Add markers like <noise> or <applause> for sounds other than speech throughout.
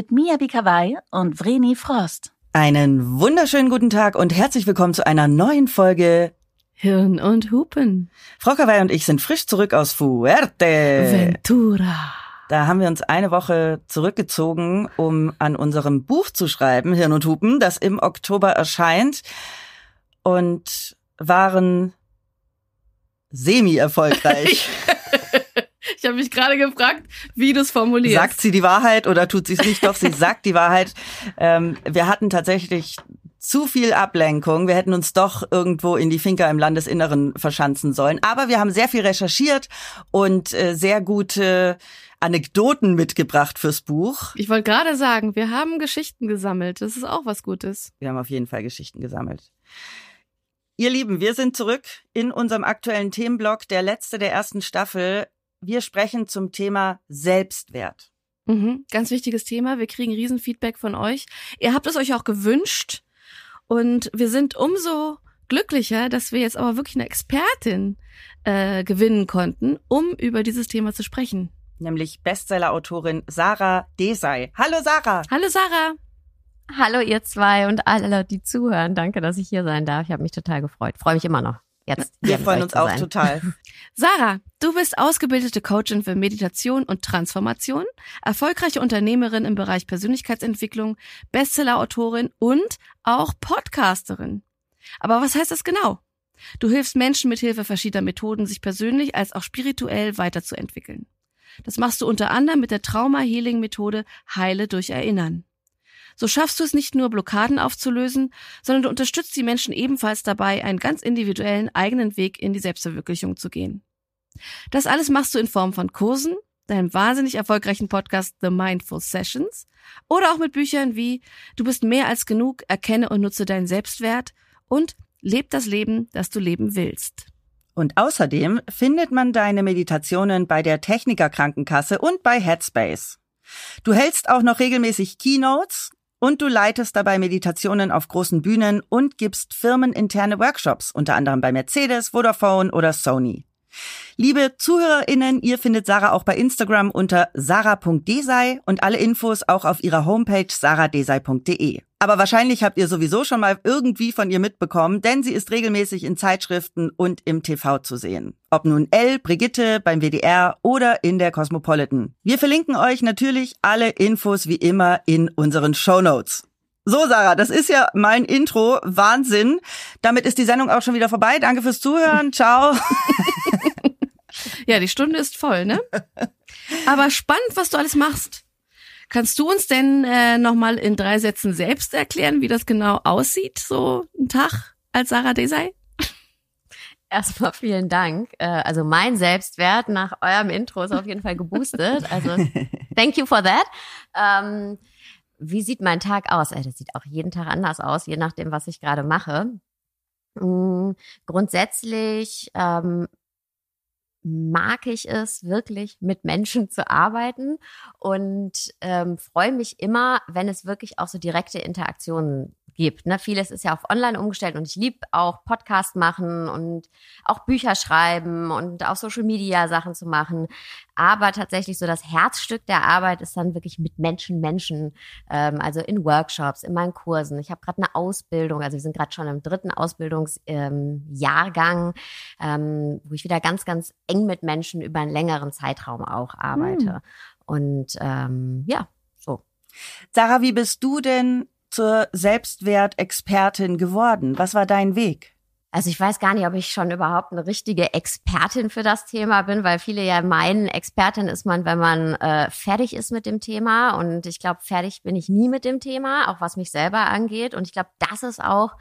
mit Mia Bikawai und Vreni Frost. Einen wunderschönen guten Tag und herzlich willkommen zu einer neuen Folge Hirn und Hupen. Frau Kawai und ich sind frisch zurück aus Fuerte. Ventura. Da haben wir uns eine Woche zurückgezogen, um an unserem Buch zu schreiben, Hirn und Hupen, das im Oktober erscheint und waren semi-erfolgreich. <laughs> Ich habe mich gerade gefragt, wie du es formulierst. Sagt sie die Wahrheit oder tut sie es nicht? Doch, sie <laughs> sagt die Wahrheit. Ähm, wir hatten tatsächlich zu viel Ablenkung. Wir hätten uns doch irgendwo in die Finca im Landesinneren verschanzen sollen. Aber wir haben sehr viel recherchiert und äh, sehr gute Anekdoten mitgebracht fürs Buch. Ich wollte gerade sagen, wir haben Geschichten gesammelt. Das ist auch was Gutes. Wir haben auf jeden Fall Geschichten gesammelt. Ihr Lieben, wir sind zurück in unserem aktuellen Themenblock, der letzte der ersten Staffel. Wir sprechen zum Thema Selbstwert. Mhm, ganz wichtiges Thema. Wir kriegen Riesenfeedback von euch. Ihr habt es euch auch gewünscht. Und wir sind umso glücklicher, dass wir jetzt aber wirklich eine Expertin äh, gewinnen konnten, um über dieses Thema zu sprechen. Nämlich Bestseller-Autorin Sarah Desai. Hallo Sarah. Hallo Sarah. Hallo ihr zwei und alle, die zuhören. Danke, dass ich hier sein darf. Ich habe mich total gefreut. Freue mich immer noch. Jetzt Wir freuen uns auch total. <laughs> Sarah, du bist ausgebildete Coachin für Meditation und Transformation, erfolgreiche Unternehmerin im Bereich Persönlichkeitsentwicklung, Bestseller-Autorin und auch Podcasterin. Aber was heißt das genau? Du hilfst Menschen mit Hilfe verschiedener Methoden, sich persönlich als auch spirituell weiterzuentwickeln. Das machst du unter anderem mit der Trauma-Healing-Methode Heile durch Erinnern. So schaffst du es nicht nur, Blockaden aufzulösen, sondern du unterstützt die Menschen ebenfalls dabei, einen ganz individuellen eigenen Weg in die Selbstverwirklichung zu gehen. Das alles machst du in Form von Kursen, deinem wahnsinnig erfolgreichen Podcast The Mindful Sessions oder auch mit Büchern wie Du bist mehr als genug, erkenne und nutze deinen Selbstwert und Leb das Leben, das du leben willst. Und außerdem findet man deine Meditationen bei der Techniker Krankenkasse und bei Headspace. Du hältst auch noch regelmäßig Keynotes und du leitest dabei Meditationen auf großen Bühnen und gibst firmeninterne Workshops, unter anderem bei Mercedes, Vodafone oder Sony. Liebe ZuhörerInnen, ihr findet Sarah auch bei Instagram unter sarah.desai und alle Infos auch auf ihrer Homepage sarahdesai.de. Aber wahrscheinlich habt ihr sowieso schon mal irgendwie von ihr mitbekommen, denn sie ist regelmäßig in Zeitschriften und im TV zu sehen. Ob nun Elle, Brigitte beim WDR oder in der Cosmopolitan. Wir verlinken euch natürlich alle Infos wie immer in unseren Show Notes. So, Sarah, das ist ja mein Intro. Wahnsinn. Damit ist die Sendung auch schon wieder vorbei. Danke fürs Zuhören. Ciao. <laughs> Ja, die Stunde ist voll, ne? Aber spannend, was du alles machst. Kannst du uns denn äh, nochmal in drei Sätzen selbst erklären, wie das genau aussieht, so ein Tag als Sarah Desai? Erstmal vielen Dank. Äh, Also mein Selbstwert nach eurem Intro ist auf jeden Fall geboostet. Also <laughs> thank you for that. Ähm, wie sieht mein Tag aus? Äh, Das sieht auch jeden Tag anders aus, je nachdem, was ich gerade mache. Mm, Grundsätzlich ähm, mag ich es wirklich, mit Menschen zu arbeiten und ähm, freue mich immer, wenn es wirklich auch so direkte Interaktionen gibt. Ne? Vieles ist ja auf Online umgestellt und ich liebe auch Podcast machen und auch Bücher schreiben und auch Social Media Sachen zu machen. Aber tatsächlich so das Herzstück der Arbeit ist dann wirklich mit Menschen, Menschen, ähm, also in Workshops, in meinen Kursen. Ich habe gerade eine Ausbildung, also wir sind gerade schon im dritten Ausbildungsjahrgang, ähm, wo ich wieder ganz, ganz eng mit Menschen über einen längeren Zeitraum auch arbeite. Hm. Und ähm, ja, so. Sarah, wie bist du denn zur Selbstwertexpertin geworden? Was war dein Weg? Also ich weiß gar nicht, ob ich schon überhaupt eine richtige Expertin für das Thema bin, weil viele ja meinen, Expertin ist man, wenn man äh, fertig ist mit dem Thema. Und ich glaube, fertig bin ich nie mit dem Thema, auch was mich selber angeht. Und ich glaube, das ist auch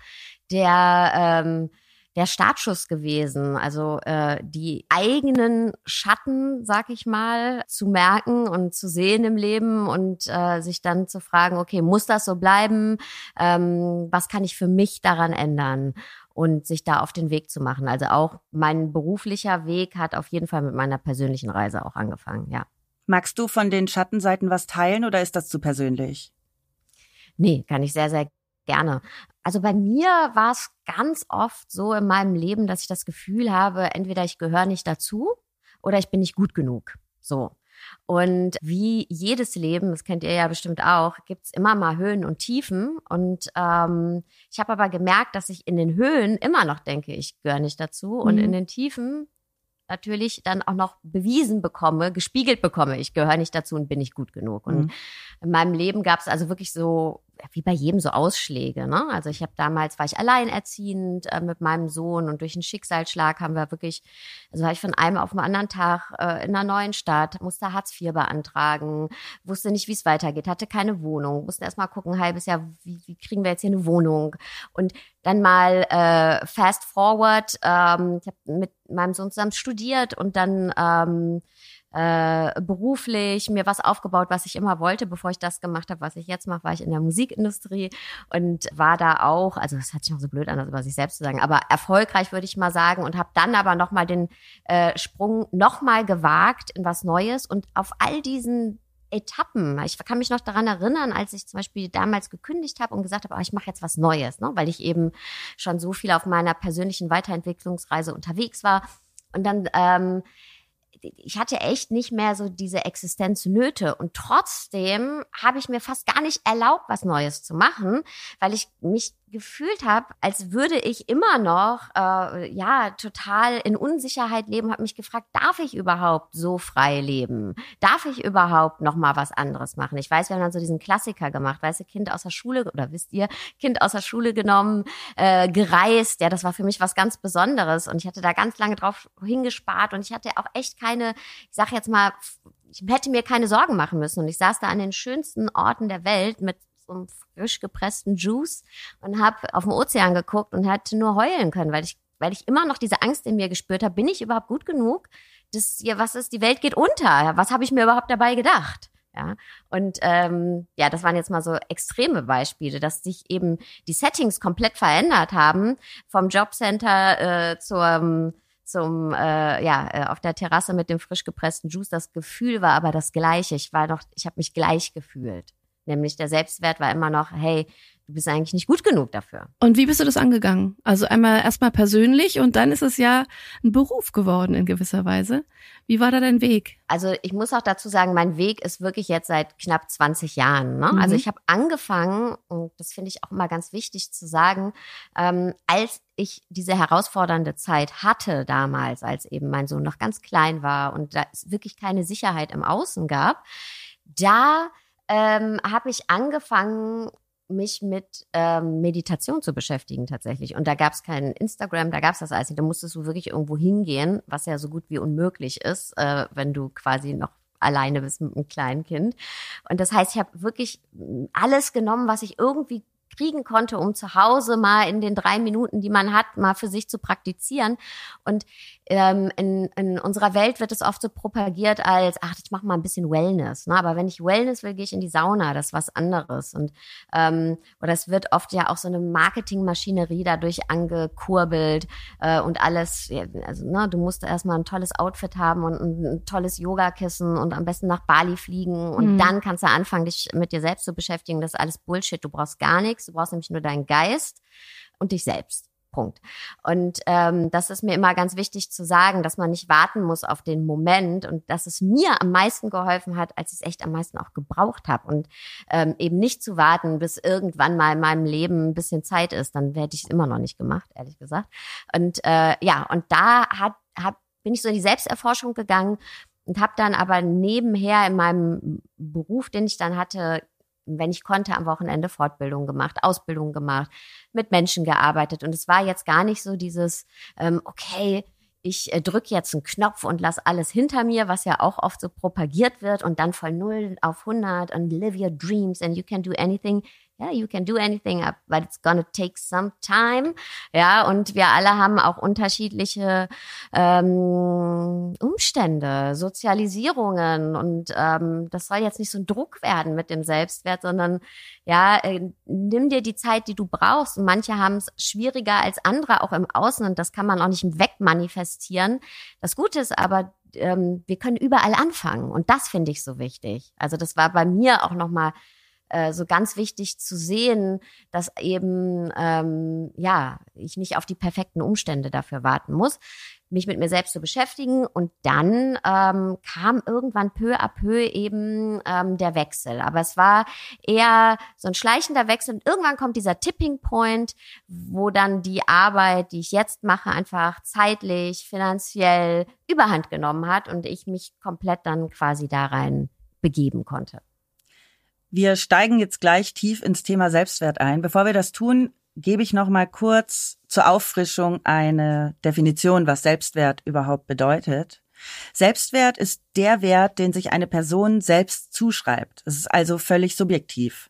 der ähm, der Startschuss gewesen. Also äh, die eigenen Schatten, sag ich mal, zu merken und zu sehen im Leben und äh, sich dann zu fragen, okay, muss das so bleiben? Ähm, was kann ich für mich daran ändern? Und sich da auf den Weg zu machen. Also auch mein beruflicher Weg hat auf jeden Fall mit meiner persönlichen Reise auch angefangen, ja. Magst du von den Schattenseiten was teilen oder ist das zu persönlich? Nee, kann ich sehr, sehr gerne. Also bei mir war es ganz oft so in meinem Leben, dass ich das Gefühl habe, entweder ich gehöre nicht dazu oder ich bin nicht gut genug. So. Und wie jedes Leben, das kennt ihr ja bestimmt auch, gibt's immer mal Höhen und Tiefen. Und ähm, ich habe aber gemerkt, dass ich in den Höhen immer noch denke, ich gehöre nicht dazu. Und Mhm. in den Tiefen natürlich dann auch noch bewiesen bekomme, gespiegelt bekomme, ich gehöre nicht dazu und bin nicht gut genug. Und Mhm. in meinem Leben gab es also wirklich so, wie bei jedem so Ausschläge. Ne? Also ich habe damals, war ich alleinerziehend äh, mit meinem Sohn und durch einen Schicksalsschlag haben wir wirklich, also war ich von einem auf den anderen Tag äh, in einer neuen Stadt, musste Hartz IV beantragen, wusste nicht, wie es weitergeht, hatte keine Wohnung, musste erst mal gucken, halbes Jahr, wie, wie kriegen wir jetzt hier eine Wohnung? Und dann mal äh, fast forward, ähm, ich habe mit meinem Sohn zusammen studiert und dann ähm, äh, beruflich mir was aufgebaut, was ich immer wollte. Bevor ich das gemacht habe, was ich jetzt mache, war ich in der Musikindustrie und war da auch, also das hat sich noch so blöd an, das über sich selbst zu sagen, aber erfolgreich würde ich mal sagen und habe dann aber nochmal den äh, Sprung nochmal gewagt in was Neues und auf all diesen Etappen. Ich kann mich noch daran erinnern, als ich zum Beispiel damals gekündigt habe und gesagt habe, oh, ich mache jetzt was Neues, ne? weil ich eben schon so viel auf meiner persönlichen Weiterentwicklungsreise unterwegs war. Und dann, ähm, ich hatte echt nicht mehr so diese Existenznöte. Und trotzdem habe ich mir fast gar nicht erlaubt, was Neues zu machen, weil ich mich gefühlt habe, als würde ich immer noch äh, ja total in Unsicherheit leben, habe mich gefragt, darf ich überhaupt so frei leben? Darf ich überhaupt noch mal was anderes machen? Ich weiß, wir haben dann so diesen Klassiker gemacht, weißt du, Kind aus der Schule oder wisst ihr, Kind aus der Schule genommen, äh, gereist, ja, das war für mich was ganz Besonderes und ich hatte da ganz lange drauf hingespart und ich hatte auch echt keine, ich sag jetzt mal, ich hätte mir keine Sorgen machen müssen und ich saß da an den schönsten Orten der Welt mit einem frisch gepressten Juice und habe auf den Ozean geguckt und hätte nur heulen können, weil ich, weil ich immer noch diese Angst in mir gespürt habe, bin ich überhaupt gut genug? Das hier, was ist, die Welt geht unter. Was habe ich mir überhaupt dabei gedacht? Ja, und ähm, ja, das waren jetzt mal so extreme Beispiele, dass sich eben die Settings komplett verändert haben, vom Jobcenter äh, zum zum äh, ja äh, auf der Terrasse mit dem frisch gepressten Juice. Das Gefühl war aber das gleiche. Ich war noch, ich habe mich gleich gefühlt. Nämlich der Selbstwert war immer noch, hey, du bist eigentlich nicht gut genug dafür. Und wie bist du das angegangen? Also einmal erstmal persönlich und dann ist es ja ein Beruf geworden in gewisser Weise. Wie war da dein Weg? Also ich muss auch dazu sagen, mein Weg ist wirklich jetzt seit knapp 20 Jahren. Ne? Mhm. Also ich habe angefangen, und das finde ich auch immer ganz wichtig zu sagen, ähm, als ich diese herausfordernde Zeit hatte damals, als eben mein Sohn noch ganz klein war und da es wirklich keine Sicherheit im Außen gab, da ähm, habe ich angefangen, mich mit ähm, Meditation zu beschäftigen tatsächlich. Und da gab es kein Instagram, da gab es das alles nicht. Da musstest du wirklich irgendwo hingehen, was ja so gut wie unmöglich ist, äh, wenn du quasi noch alleine bist mit einem kleinen Kind. Und das heißt, ich habe wirklich alles genommen, was ich irgendwie kriegen konnte, um zu Hause mal in den drei Minuten, die man hat, mal für sich zu praktizieren. Und ähm, in, in unserer Welt wird es oft so propagiert als, ach, ich mache mal ein bisschen Wellness. Ne? Aber wenn ich Wellness will, gehe ich in die Sauna. Das ist was anderes. Und ähm, oder es wird oft ja auch so eine Marketingmaschinerie dadurch angekurbelt äh, und alles. Also ne, du musst erstmal ein tolles Outfit haben und ein, ein tolles Yogakissen und am besten nach Bali fliegen und Mhm. dann kannst du anfangen, dich mit dir selbst zu beschäftigen. Das ist alles Bullshit. Du brauchst gar nichts. Du brauchst nämlich nur deinen Geist und dich selbst. Punkt. Und ähm, das ist mir immer ganz wichtig zu sagen, dass man nicht warten muss auf den Moment und dass es mir am meisten geholfen hat, als ich es echt am meisten auch gebraucht habe. Und ähm, eben nicht zu warten, bis irgendwann mal in meinem Leben ein bisschen Zeit ist. Dann hätte ich es immer noch nicht gemacht, ehrlich gesagt. Und äh, ja, und da hat, hab, bin ich so in die Selbsterforschung gegangen und habe dann aber nebenher in meinem Beruf, den ich dann hatte, wenn ich konnte, am Wochenende Fortbildung gemacht, Ausbildung gemacht, mit Menschen gearbeitet. Und es war jetzt gar nicht so dieses, ähm, okay, ich äh, drücke jetzt einen Knopf und lass alles hinter mir, was ja auch oft so propagiert wird und dann von 0 auf 100 und live your dreams and you can do anything. Ja, you can do anything, but it's gonna take some time. Ja, und wir alle haben auch unterschiedliche ähm, Umstände, Sozialisierungen und ähm, das soll jetzt nicht so ein Druck werden mit dem Selbstwert, sondern ja, äh, nimm dir die Zeit, die du brauchst. Und manche haben es schwieriger als andere, auch im Außen und das kann man auch nicht wegmanifestieren. Das Gute ist aber, ähm, wir können überall anfangen und das finde ich so wichtig. Also das war bei mir auch nochmal äh, so ganz wichtig zu sehen, dass eben ähm, ja ich nicht auf die perfekten Umstände dafür warten muss mich mit mir selbst zu beschäftigen. Und dann ähm, kam irgendwann peu à peu eben ähm, der Wechsel. Aber es war eher so ein schleichender Wechsel. Und irgendwann kommt dieser Tipping Point, wo dann die Arbeit, die ich jetzt mache, einfach zeitlich, finanziell überhand genommen hat und ich mich komplett dann quasi da rein begeben konnte. Wir steigen jetzt gleich tief ins Thema Selbstwert ein. Bevor wir das tun, gebe ich noch mal kurz zur Auffrischung eine Definition, was Selbstwert überhaupt bedeutet. Selbstwert ist der Wert, den sich eine Person selbst zuschreibt. Es ist also völlig subjektiv.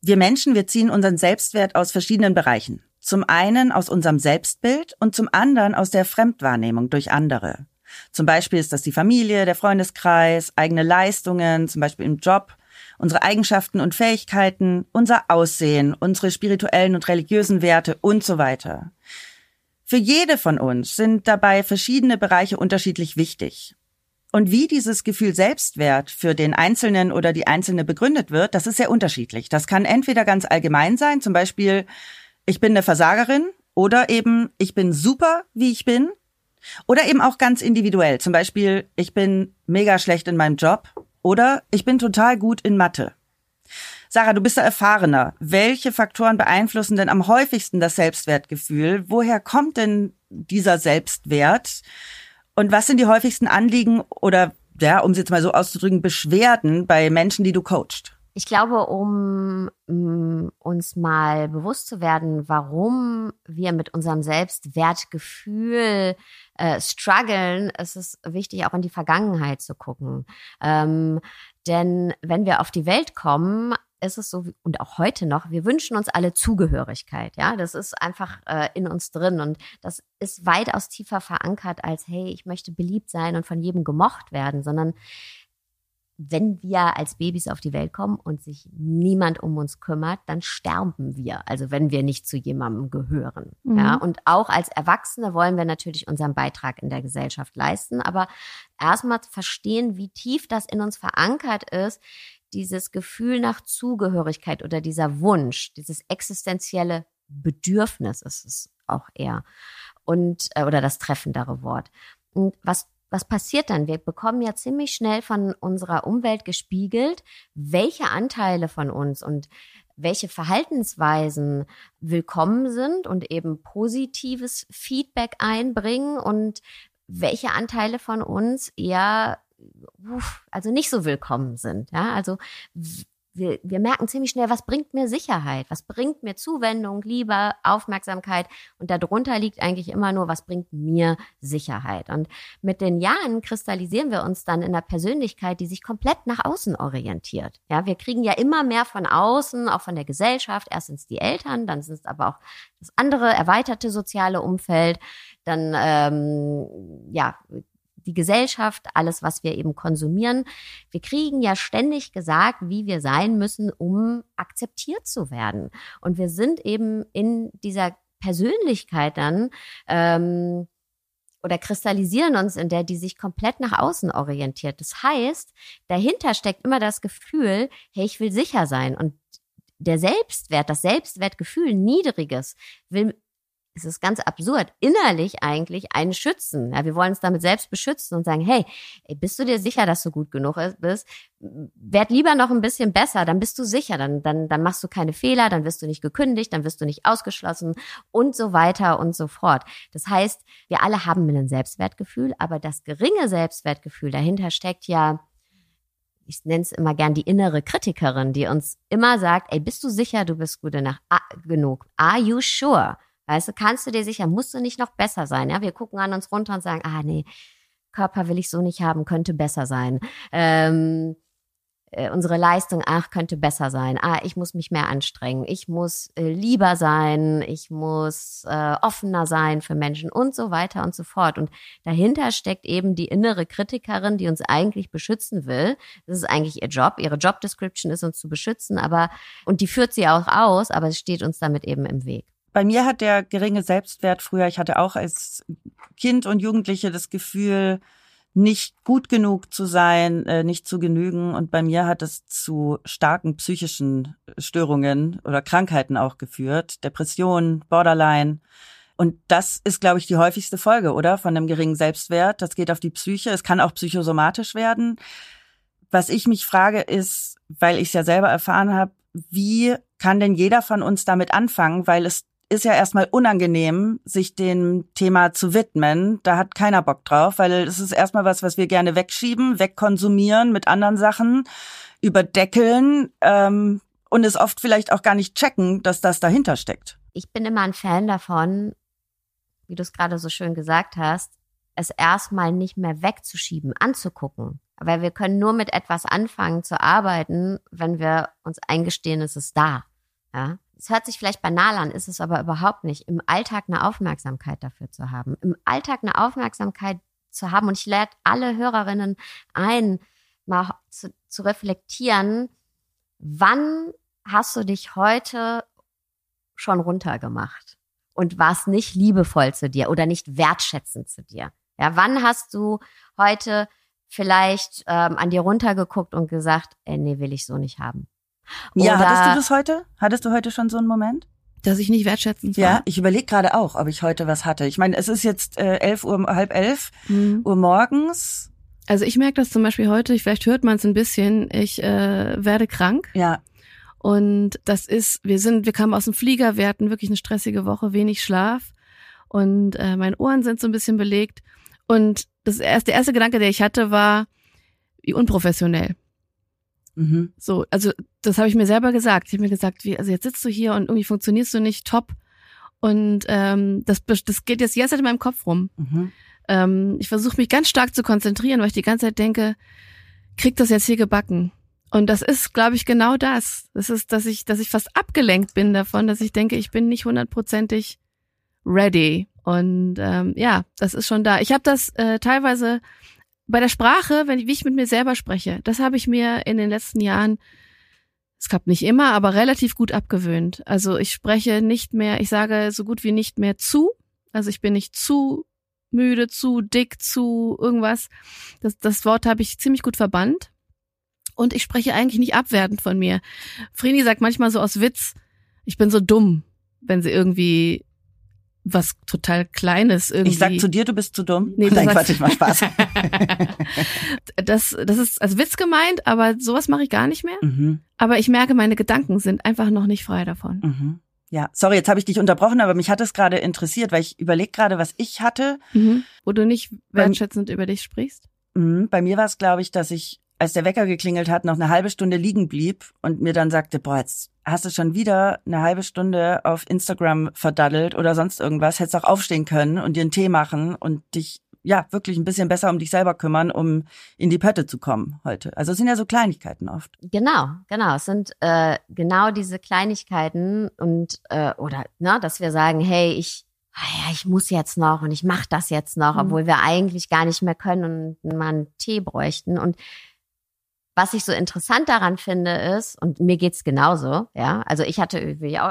Wir Menschen, wir ziehen unseren Selbstwert aus verschiedenen Bereichen. Zum einen aus unserem Selbstbild und zum anderen aus der Fremdwahrnehmung durch andere. Zum Beispiel ist das die Familie, der Freundeskreis, eigene Leistungen, zum Beispiel im Job unsere Eigenschaften und Fähigkeiten, unser Aussehen, unsere spirituellen und religiösen Werte und so weiter. Für jede von uns sind dabei verschiedene Bereiche unterschiedlich wichtig. Und wie dieses Gefühl Selbstwert für den Einzelnen oder die Einzelne begründet wird, das ist sehr unterschiedlich. Das kann entweder ganz allgemein sein, zum Beispiel, ich bin eine Versagerin oder eben, ich bin super, wie ich bin. Oder eben auch ganz individuell, zum Beispiel, ich bin mega schlecht in meinem Job oder ich bin total gut in Mathe. Sarah, du bist da erfahrener. Welche Faktoren beeinflussen denn am häufigsten das Selbstwertgefühl? Woher kommt denn dieser Selbstwert? Und was sind die häufigsten Anliegen oder, ja, um es jetzt mal so auszudrücken, Beschwerden bei Menschen, die du coachst? Ich glaube, um mm, uns mal bewusst zu werden, warum wir mit unserem Selbstwertgefühl äh, strugglen, ist es wichtig, auch in die Vergangenheit zu gucken. Ähm, denn wenn wir auf die Welt kommen, ist es so, und auch heute noch, wir wünschen uns alle Zugehörigkeit. Ja, das ist einfach äh, in uns drin und das ist weitaus tiefer verankert als, hey, ich möchte beliebt sein und von jedem gemocht werden, sondern wenn wir als Babys auf die Welt kommen und sich niemand um uns kümmert, dann sterben wir. Also wenn wir nicht zu jemandem gehören. Mhm. Ja, und auch als Erwachsene wollen wir natürlich unseren Beitrag in der Gesellschaft leisten. Aber erstmal verstehen, wie tief das in uns verankert ist, dieses Gefühl nach Zugehörigkeit oder dieser Wunsch, dieses existenzielle Bedürfnis ist es auch eher. Und, äh, oder das treffendere Wort. Und was was passiert dann? Wir bekommen ja ziemlich schnell von unserer Umwelt gespiegelt, welche Anteile von uns und welche Verhaltensweisen willkommen sind und eben positives Feedback einbringen und welche Anteile von uns eher also nicht so willkommen sind. Ja, also wir, wir merken ziemlich schnell, was bringt mir Sicherheit, was bringt mir Zuwendung, Liebe, Aufmerksamkeit und darunter liegt eigentlich immer nur, was bringt mir Sicherheit. Und mit den Jahren kristallisieren wir uns dann in einer Persönlichkeit, die sich komplett nach außen orientiert. Ja, wir kriegen ja immer mehr von außen, auch von der Gesellschaft. Erst sind es die Eltern, dann sind es aber auch das andere erweiterte soziale Umfeld. Dann ähm, ja die Gesellschaft, alles, was wir eben konsumieren. Wir kriegen ja ständig gesagt, wie wir sein müssen, um akzeptiert zu werden. Und wir sind eben in dieser Persönlichkeit dann ähm, oder kristallisieren uns in der, die sich komplett nach außen orientiert. Das heißt, dahinter steckt immer das Gefühl, hey, ich will sicher sein. Und der Selbstwert, das Selbstwertgefühl, niedriges, will es ist ganz absurd, innerlich eigentlich einen schützen. Ja, wir wollen uns damit selbst beschützen und sagen, hey, ey, bist du dir sicher, dass du gut genug bist? Werd lieber noch ein bisschen besser, dann bist du sicher, dann, dann, dann machst du keine Fehler, dann wirst du nicht gekündigt, dann wirst du nicht ausgeschlossen und so weiter und so fort. Das heißt, wir alle haben ein Selbstwertgefühl, aber das geringe Selbstwertgefühl dahinter steckt ja, ich nenne es immer gern die innere Kritikerin, die uns immer sagt, ey, bist du sicher, du bist gut genug? Are you sure? Weißt du, kannst du dir sicher, musst du nicht noch besser sein. Ja, wir gucken an uns runter und sagen, ah nee, Körper will ich so nicht haben, könnte besser sein. Ähm, äh, unsere Leistung, ach, könnte besser sein. Ah, ich muss mich mehr anstrengen. Ich muss äh, lieber sein. Ich muss äh, offener sein für Menschen und so weiter und so fort. Und dahinter steckt eben die innere Kritikerin, die uns eigentlich beschützen will. Das ist eigentlich ihr Job. Ihre Job Description ist uns zu beschützen, aber, und die führt sie auch aus, aber es steht uns damit eben im Weg. Bei mir hat der geringe Selbstwert früher, ich hatte auch als Kind und Jugendliche das Gefühl, nicht gut genug zu sein, äh, nicht zu genügen. Und bei mir hat es zu starken psychischen Störungen oder Krankheiten auch geführt. Depression, Borderline. Und das ist, glaube ich, die häufigste Folge, oder? Von einem geringen Selbstwert. Das geht auf die Psyche. Es kann auch psychosomatisch werden. Was ich mich frage, ist, weil ich es ja selber erfahren habe, wie kann denn jeder von uns damit anfangen? Weil es ist ja erstmal unangenehm, sich dem Thema zu widmen. Da hat keiner Bock drauf, weil es ist erstmal was, was wir gerne wegschieben, wegkonsumieren mit anderen Sachen, überdeckeln ähm, und es oft vielleicht auch gar nicht checken, dass das dahinter steckt. Ich bin immer ein Fan davon, wie du es gerade so schön gesagt hast, es erstmal nicht mehr wegzuschieben, anzugucken. Weil wir können nur mit etwas anfangen zu arbeiten, wenn wir uns eingestehen, es ist da. Ja? Es hört sich vielleicht banal an, ist es aber überhaupt nicht. Im Alltag eine Aufmerksamkeit dafür zu haben. Im Alltag eine Aufmerksamkeit zu haben. Und ich lade alle Hörerinnen ein, mal zu, zu reflektieren, wann hast du dich heute schon runtergemacht und warst nicht liebevoll zu dir oder nicht wertschätzend zu dir? Ja, wann hast du heute vielleicht ähm, an dir runtergeguckt und gesagt, ey, nee, will ich so nicht haben? Ja, hattest du das heute? Hattest du heute schon so einen Moment? Dass ich nicht wertschätzend war. Ja, ich überlege gerade auch, ob ich heute was hatte. Ich meine, es ist jetzt äh, elf Uhr, halb elf mhm. Uhr morgens. Also ich merke das zum Beispiel heute, vielleicht hört man es ein bisschen, ich äh, werde krank. Ja. Und das ist, wir sind, wir kamen aus dem Flieger, wir hatten wirklich eine stressige Woche, wenig Schlaf. Und äh, meine Ohren sind so ein bisschen belegt. Und das erste, der erste Gedanke, der ich hatte, war, wie unprofessionell. Mhm. So, also das habe ich mir selber gesagt. Ich habe mir gesagt, wie, also jetzt sitzt du hier und irgendwie funktionierst du nicht top. Und ähm, das, das geht jetzt die ganze Zeit in meinem Kopf rum. Mhm. Ähm, ich versuche mich ganz stark zu konzentrieren, weil ich die ganze Zeit denke, krieg das jetzt hier gebacken. Und das ist, glaube ich, genau das. Das ist, dass ich, dass ich fast abgelenkt bin davon, dass ich denke, ich bin nicht hundertprozentig ready. Und ähm, ja, das ist schon da. Ich habe das äh, teilweise bei der Sprache, wenn ich, wie ich mit mir selber spreche, das habe ich mir in den letzten Jahren, es gab nicht immer, aber relativ gut abgewöhnt. Also ich spreche nicht mehr, ich sage so gut wie nicht mehr zu. Also ich bin nicht zu müde, zu dick, zu irgendwas. Das, das Wort habe ich ziemlich gut verbannt. Und ich spreche eigentlich nicht abwertend von mir. Vreni sagt manchmal so aus Witz, ich bin so dumm, wenn sie irgendwie was total Kleines irgendwie. Ich sag zu dir, du bist zu dumm. Nee, Nein, Quatsch, ich mach Spaß. <laughs> das, das ist als Witz gemeint, aber sowas mache ich gar nicht mehr. Mhm. Aber ich merke, meine Gedanken sind einfach noch nicht frei davon. Mhm. Ja, sorry, jetzt habe ich dich unterbrochen, aber mich hat es gerade interessiert, weil ich überlege gerade, was ich hatte. Mhm. Wo du nicht wertschätzend bei, über dich sprichst? Mhm. Bei mir war es, glaube ich, dass ich als der Wecker geklingelt hat, noch eine halbe Stunde liegen blieb und mir dann sagte, boah, jetzt hast du schon wieder eine halbe Stunde auf Instagram verdaddelt oder sonst irgendwas, hättest auch aufstehen können und dir einen Tee machen und dich ja wirklich ein bisschen besser um dich selber kümmern, um in die Pötte zu kommen heute. Also es sind ja so Kleinigkeiten oft. Genau, genau. Es sind äh, genau diese Kleinigkeiten und äh, oder ne, dass wir sagen, hey, ich ah ja, ich muss jetzt noch und ich mache das jetzt noch, mhm. obwohl wir eigentlich gar nicht mehr können und mal einen Tee bräuchten. Und was ich so interessant daran finde ist, und mir geht's genauso, ja, also ich hatte,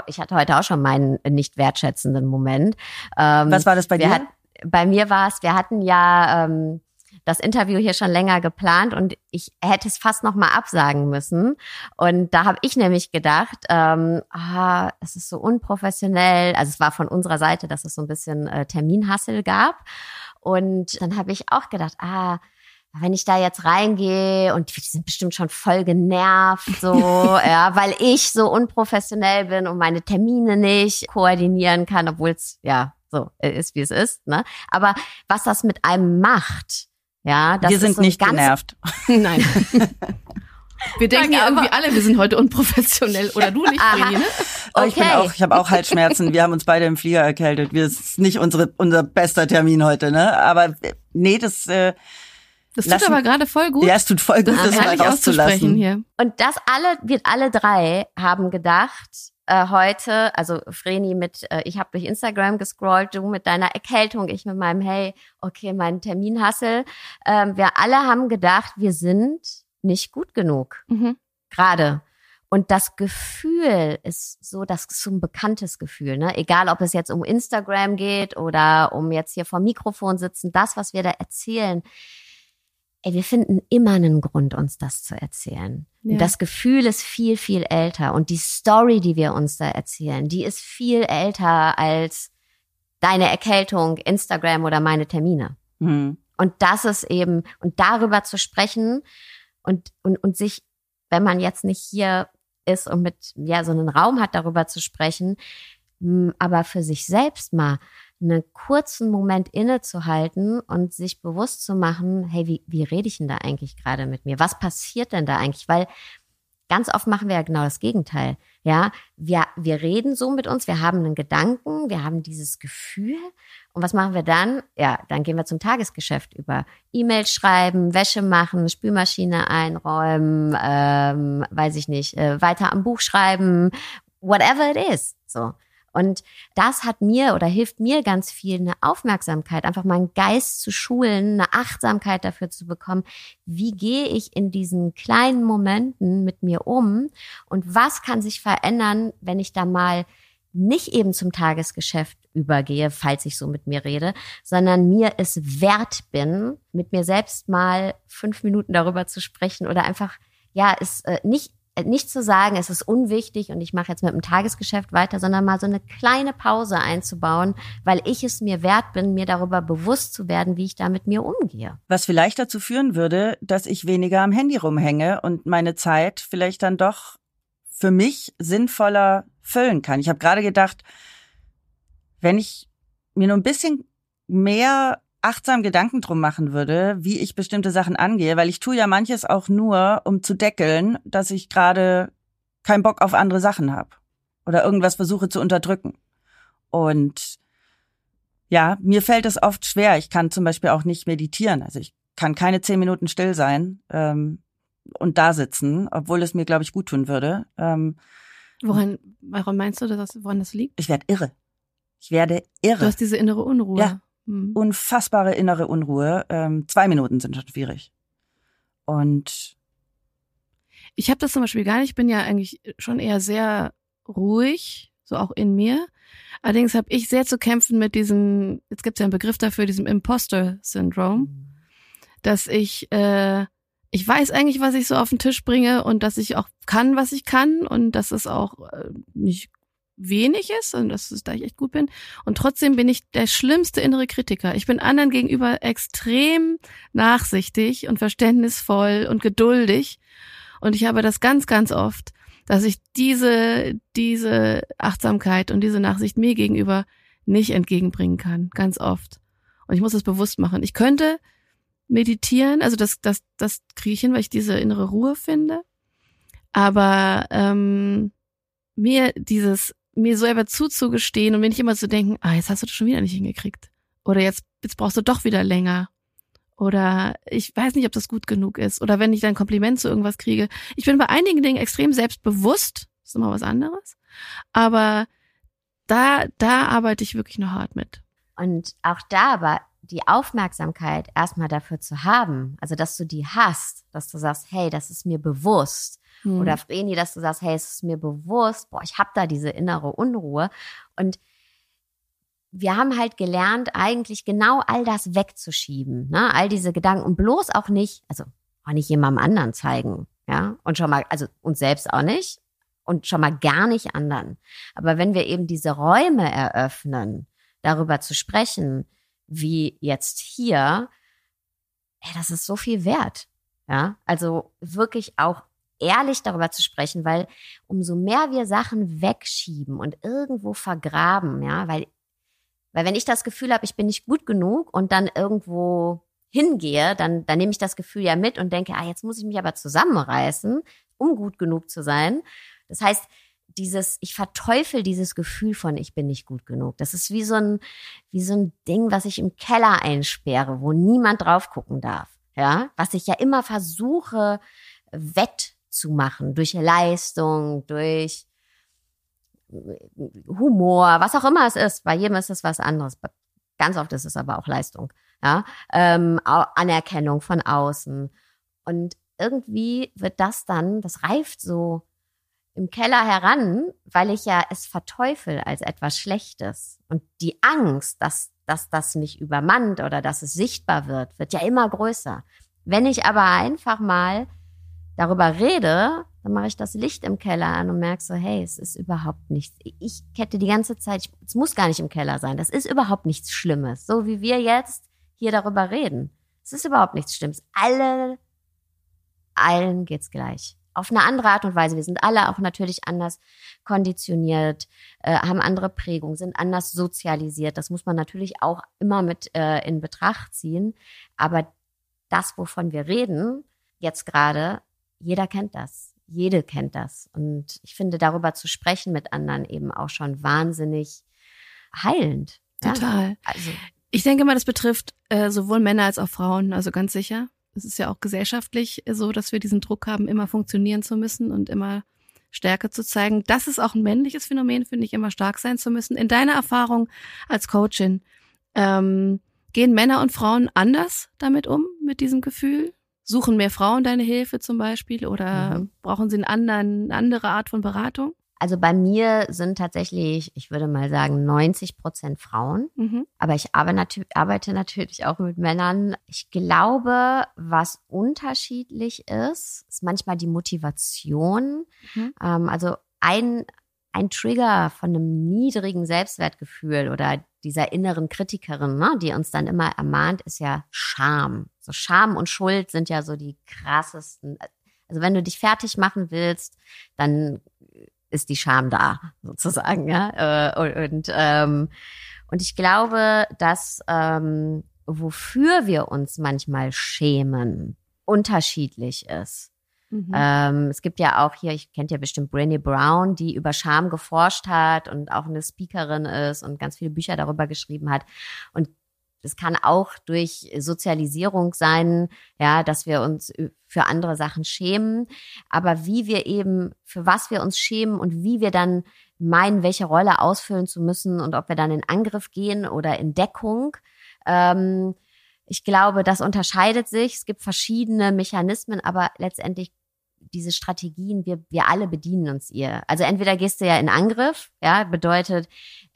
ich hatte heute auch schon meinen nicht wertschätzenden Moment. Ähm, Was war das bei dir? Hat, bei mir war es, wir hatten ja ähm, das Interview hier schon länger geplant und ich hätte es fast noch mal absagen müssen. Und da habe ich nämlich gedacht, ähm, ah, es ist so unprofessionell. Also es war von unserer Seite, dass es so ein bisschen äh, Terminhassel gab. Und dann habe ich auch gedacht, ah, wenn ich da jetzt reingehe und die sind bestimmt schon voll genervt, so, <laughs> ja, weil ich so unprofessionell bin und meine Termine nicht koordinieren kann, obwohl es ja so ist, wie es ist, ne? Aber was das mit einem macht, ja, das wir sind so nicht genervt. <laughs> Nein. <laughs> Wir denken ja irgendwie alle, wir sind heute unprofessionell oder du nicht, Vreni, ne? Okay. Ich bin auch, ich habe auch Halsschmerzen. Wir haben uns beide im Flieger erkältet. Wir ist nicht unsere unser bester Termin heute, ne? Aber nee, das äh, das tut aber gerade voll gut. Ja, es tut voll gut, das, das mal rauszulassen. Hier. Und das alle, wir alle drei haben gedacht, äh, heute, also Vreni mit, äh, ich habe durch Instagram gescrollt, du mit deiner Erkältung, ich mit meinem, hey, okay, mein Terminhassel. Ähm, wir alle haben gedacht, wir sind nicht gut genug. Mhm. Gerade. Und das Gefühl ist so, das ist so ein bekanntes Gefühl, ne? Egal, ob es jetzt um Instagram geht oder um jetzt hier vor Mikrofon sitzen, das, was wir da erzählen, ey, wir finden immer einen Grund, uns das zu erzählen. Ja. Das Gefühl ist viel, viel älter. Und die Story, die wir uns da erzählen, die ist viel älter als deine Erkältung, Instagram oder meine Termine. Hm. Und das ist eben, und darüber zu sprechen und, und, und sich, wenn man jetzt nicht hier ist und mit, ja, so einen Raum hat, darüber zu sprechen, aber für sich selbst mal einen kurzen Moment innezuhalten und sich bewusst zu machen, hey, wie, wie rede ich denn da eigentlich gerade mit mir? Was passiert denn da eigentlich? Weil ganz oft machen wir ja genau das Gegenteil. Ja, wir, wir reden so mit uns, wir haben einen Gedanken, wir haben dieses Gefühl. Und was machen wir dann? Ja, dann gehen wir zum Tagesgeschäft über E-Mails schreiben, Wäsche machen, Spülmaschine einräumen, ähm, weiß ich nicht, äh, weiter am Buch schreiben, whatever it is. So. Und das hat mir oder hilft mir ganz viel, eine Aufmerksamkeit, einfach meinen Geist zu schulen, eine Achtsamkeit dafür zu bekommen. Wie gehe ich in diesen kleinen Momenten mit mir um? Und was kann sich verändern, wenn ich da mal nicht eben zum Tagesgeschäft übergehe, falls ich so mit mir rede, sondern mir es wert bin, mit mir selbst mal fünf Minuten darüber zu sprechen oder einfach, ja, es äh, nicht nicht zu sagen, es ist unwichtig und ich mache jetzt mit dem Tagesgeschäft weiter, sondern mal so eine kleine Pause einzubauen, weil ich es mir wert bin, mir darüber bewusst zu werden, wie ich da mit mir umgehe. Was vielleicht dazu führen würde, dass ich weniger am Handy rumhänge und meine Zeit vielleicht dann doch für mich sinnvoller füllen kann. Ich habe gerade gedacht, wenn ich mir nur ein bisschen mehr achtsam Gedanken drum machen würde, wie ich bestimmte Sachen angehe, weil ich tue ja manches auch nur, um zu deckeln, dass ich gerade keinen Bock auf andere Sachen habe oder irgendwas versuche zu unterdrücken. Und ja, mir fällt es oft schwer. Ich kann zum Beispiel auch nicht meditieren. Also ich kann keine zehn Minuten still sein ähm, und da sitzen, obwohl es mir, glaube ich, gut tun würde. Ähm, Woran, warum meinst du, dass, woran das liegt? ich werde irre. Ich werde Du irre. hast diese innere Unruhe. Ja. Hm. unfassbare innere Unruhe. Ähm, zwei Minuten sind schon schwierig. Und Ich habe das zum Beispiel gar nicht. Ich bin ja eigentlich schon eher sehr ruhig, so auch in mir. Allerdings habe ich sehr zu kämpfen mit diesem, jetzt gibt es ja einen Begriff dafür, diesem Imposter-Syndrom, dass ich, äh, ich weiß eigentlich, was ich so auf den Tisch bringe und dass ich auch kann, was ich kann und dass es auch äh, nicht wenig ist und dass es da ich echt gut bin. Und trotzdem bin ich der schlimmste innere Kritiker. Ich bin anderen gegenüber extrem nachsichtig und verständnisvoll und geduldig. Und ich habe das ganz, ganz oft, dass ich diese, diese Achtsamkeit und diese Nachsicht mir gegenüber nicht entgegenbringen kann. Ganz oft. Und ich muss das bewusst machen. Ich könnte meditieren, also das, das, das kriege ich hin, weil ich diese innere Ruhe finde. Aber ähm, mir dieses, mir selber zuzugestehen und mir nicht immer zu denken, ah, jetzt hast du das schon wieder nicht hingekriegt. Oder jetzt, jetzt brauchst du doch wieder länger. Oder ich weiß nicht, ob das gut genug ist. Oder wenn ich dann Kompliment zu irgendwas kriege. Ich bin bei einigen Dingen extrem selbstbewusst. Das ist immer was anderes. Aber da, da arbeite ich wirklich noch hart mit. Und auch da aber die Aufmerksamkeit erstmal dafür zu haben, also dass du die hast, dass du sagst, hey, das ist mir bewusst. Hm. Oder Vreni, dass du sagst, hey, es ist mir bewusst, boah, ich habe da diese innere Unruhe. Und wir haben halt gelernt, eigentlich genau all das wegzuschieben, ne? all diese Gedanken und bloß auch nicht, also auch nicht jemandem anderen zeigen, ja, und schon mal, also uns selbst auch nicht und schon mal gar nicht anderen. Aber wenn wir eben diese Räume eröffnen, darüber zu sprechen, wie jetzt hier, ey, das ist so viel wert, ja, also wirklich auch ehrlich darüber zu sprechen, weil umso mehr wir Sachen wegschieben und irgendwo vergraben, ja, weil weil wenn ich das Gefühl habe, ich bin nicht gut genug und dann irgendwo hingehe, dann, dann nehme ich das Gefühl ja mit und denke, ah, jetzt muss ich mich aber zusammenreißen, um gut genug zu sein. Das heißt, dieses, ich verteufel dieses Gefühl von, ich bin nicht gut genug. Das ist wie so ein, wie so ein Ding, was ich im Keller einsperre, wo niemand drauf gucken darf. Ja, was ich ja immer versuche, wettzumachen durch Leistung, durch Humor, was auch immer es ist. Bei jedem ist es was anderes. Ganz oft ist es aber auch Leistung. Ja, ähm, Anerkennung von außen. Und irgendwie wird das dann, das reift so im Keller heran, weil ich ja es verteufel als etwas Schlechtes. Und die Angst, dass, dass das mich übermannt oder dass es sichtbar wird, wird ja immer größer. Wenn ich aber einfach mal darüber rede, dann mache ich das Licht im Keller an und merke so, hey, es ist überhaupt nichts. Ich hätte die ganze Zeit, es muss gar nicht im Keller sein. Das ist überhaupt nichts Schlimmes. So wie wir jetzt hier darüber reden. Es ist überhaupt nichts Schlimmes. Alle, allen geht's gleich. Auf eine andere Art und Weise. Wir sind alle auch natürlich anders konditioniert, äh, haben andere Prägungen, sind anders sozialisiert. Das muss man natürlich auch immer mit äh, in Betracht ziehen. Aber das, wovon wir reden, jetzt gerade, jeder kennt das. Jede kennt das. Und ich finde, darüber zu sprechen mit anderen eben auch schon wahnsinnig heilend. Total. Ja? Also, ich denke mal, das betrifft äh, sowohl Männer als auch Frauen, also ganz sicher. Es ist ja auch gesellschaftlich so, dass wir diesen Druck haben, immer funktionieren zu müssen und immer Stärke zu zeigen. Das ist auch ein männliches Phänomen, finde ich, immer stark sein zu müssen. In deiner Erfahrung als Coachin, ähm, gehen Männer und Frauen anders damit um, mit diesem Gefühl? Suchen mehr Frauen deine Hilfe zum Beispiel oder mhm. brauchen sie einen anderen, eine andere Art von Beratung? Also bei mir sind tatsächlich, ich würde mal sagen, 90 Prozent Frauen. Mhm. Aber ich arbeite natürlich auch mit Männern. Ich glaube, was unterschiedlich ist, ist manchmal die Motivation. Mhm. Ähm, also ein, ein Trigger von einem niedrigen Selbstwertgefühl oder dieser inneren Kritikerin, ne, die uns dann immer ermahnt, ist ja Scham. So Scham und Schuld sind ja so die krassesten. Also wenn du dich fertig machen willst, dann ist die Scham da, sozusagen, ja. Äh, und, ähm, und ich glaube, dass ähm, wofür wir uns manchmal schämen, unterschiedlich ist. Mhm. Ähm, es gibt ja auch hier, ich kennt ja bestimmt Brené Brown, die über Scham geforscht hat und auch eine Speakerin ist und ganz viele Bücher darüber geschrieben hat. Und das kann auch durch Sozialisierung sein, ja, dass wir uns für andere Sachen schämen. Aber wie wir eben, für was wir uns schämen und wie wir dann meinen, welche Rolle ausfüllen zu müssen und ob wir dann in Angriff gehen oder in Deckung, ähm, ich glaube, das unterscheidet sich. Es gibt verschiedene Mechanismen, aber letztendlich diese Strategien, wir, wir alle bedienen uns ihr. Also entweder gehst du ja in Angriff, ja, bedeutet,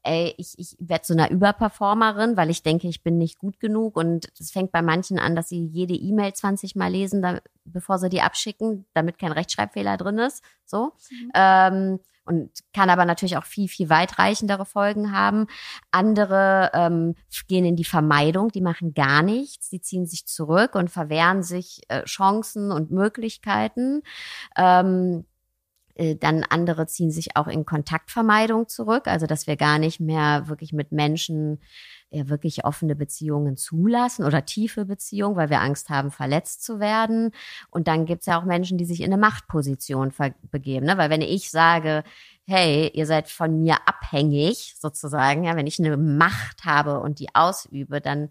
ey, ich, ich werde zu einer Überperformerin, weil ich denke, ich bin nicht gut genug. Und das fängt bei manchen an, dass sie jede E-Mail 20 Mal lesen, da, bevor sie die abschicken, damit kein Rechtschreibfehler drin ist. So. Mhm. Ähm, und kann aber natürlich auch viel, viel weitreichendere Folgen haben. Andere ähm, gehen in die Vermeidung, die machen gar nichts, die ziehen sich zurück und verwehren sich äh, Chancen und Möglichkeiten. Ähm, äh, dann andere ziehen sich auch in Kontaktvermeidung zurück, also dass wir gar nicht mehr wirklich mit Menschen ja, wirklich offene Beziehungen zulassen oder tiefe Beziehungen, weil wir Angst haben, verletzt zu werden. Und dann gibt's ja auch Menschen, die sich in eine Machtposition begeben. Ne? Weil wenn ich sage, hey, ihr seid von mir abhängig, sozusagen, ja, wenn ich eine Macht habe und die ausübe, dann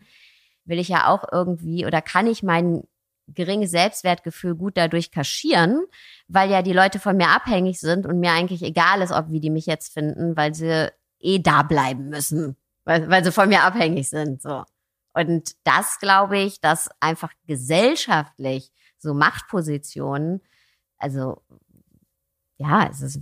will ich ja auch irgendwie oder kann ich mein geringes Selbstwertgefühl gut dadurch kaschieren, weil ja die Leute von mir abhängig sind und mir eigentlich egal ist, ob wie die mich jetzt finden, weil sie eh da bleiben müssen weil, weil sie von mir abhängig sind. So. Und das glaube ich, dass einfach gesellschaftlich so Machtpositionen, also ja, es ist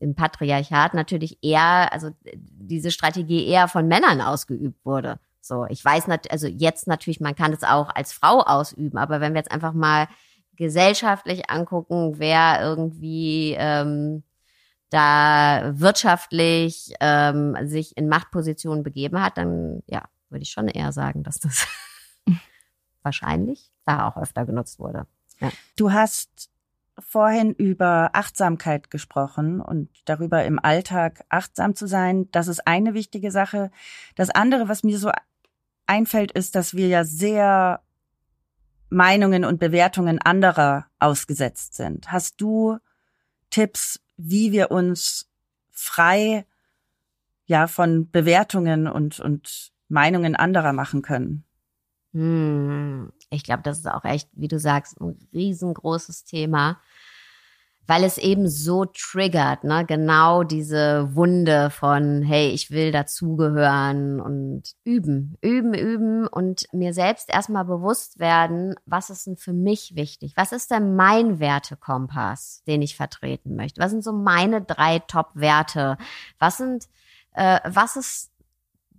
im Patriarchat natürlich eher, also diese Strategie eher von Männern ausgeübt wurde. So, ich weiß nicht, also jetzt natürlich, man kann es auch als Frau ausüben, aber wenn wir jetzt einfach mal gesellschaftlich angucken, wer irgendwie ähm, da wirtschaftlich ähm, sich in Machtpositionen begeben hat, dann ja, würde ich schon eher sagen, dass das <laughs> wahrscheinlich da auch öfter genutzt wurde. Ja. Du hast vorhin über Achtsamkeit gesprochen und darüber im Alltag achtsam zu sein. Das ist eine wichtige Sache. Das andere, was mir so einfällt, ist, dass wir ja sehr Meinungen und Bewertungen anderer ausgesetzt sind. Hast du Tipps, wie wir uns frei ja von Bewertungen und und Meinungen anderer machen können. Hm, ich glaube, das ist auch echt, wie du sagst, ein riesengroßes Thema weil es eben so triggert, ne? Genau diese Wunde von, hey, ich will dazugehören und üben, üben, üben und mir selbst erstmal bewusst werden, was ist denn für mich wichtig? Was ist denn mein Wertekompass, den ich vertreten möchte? Was sind so meine drei Top-Werte? Was sind, äh, was ist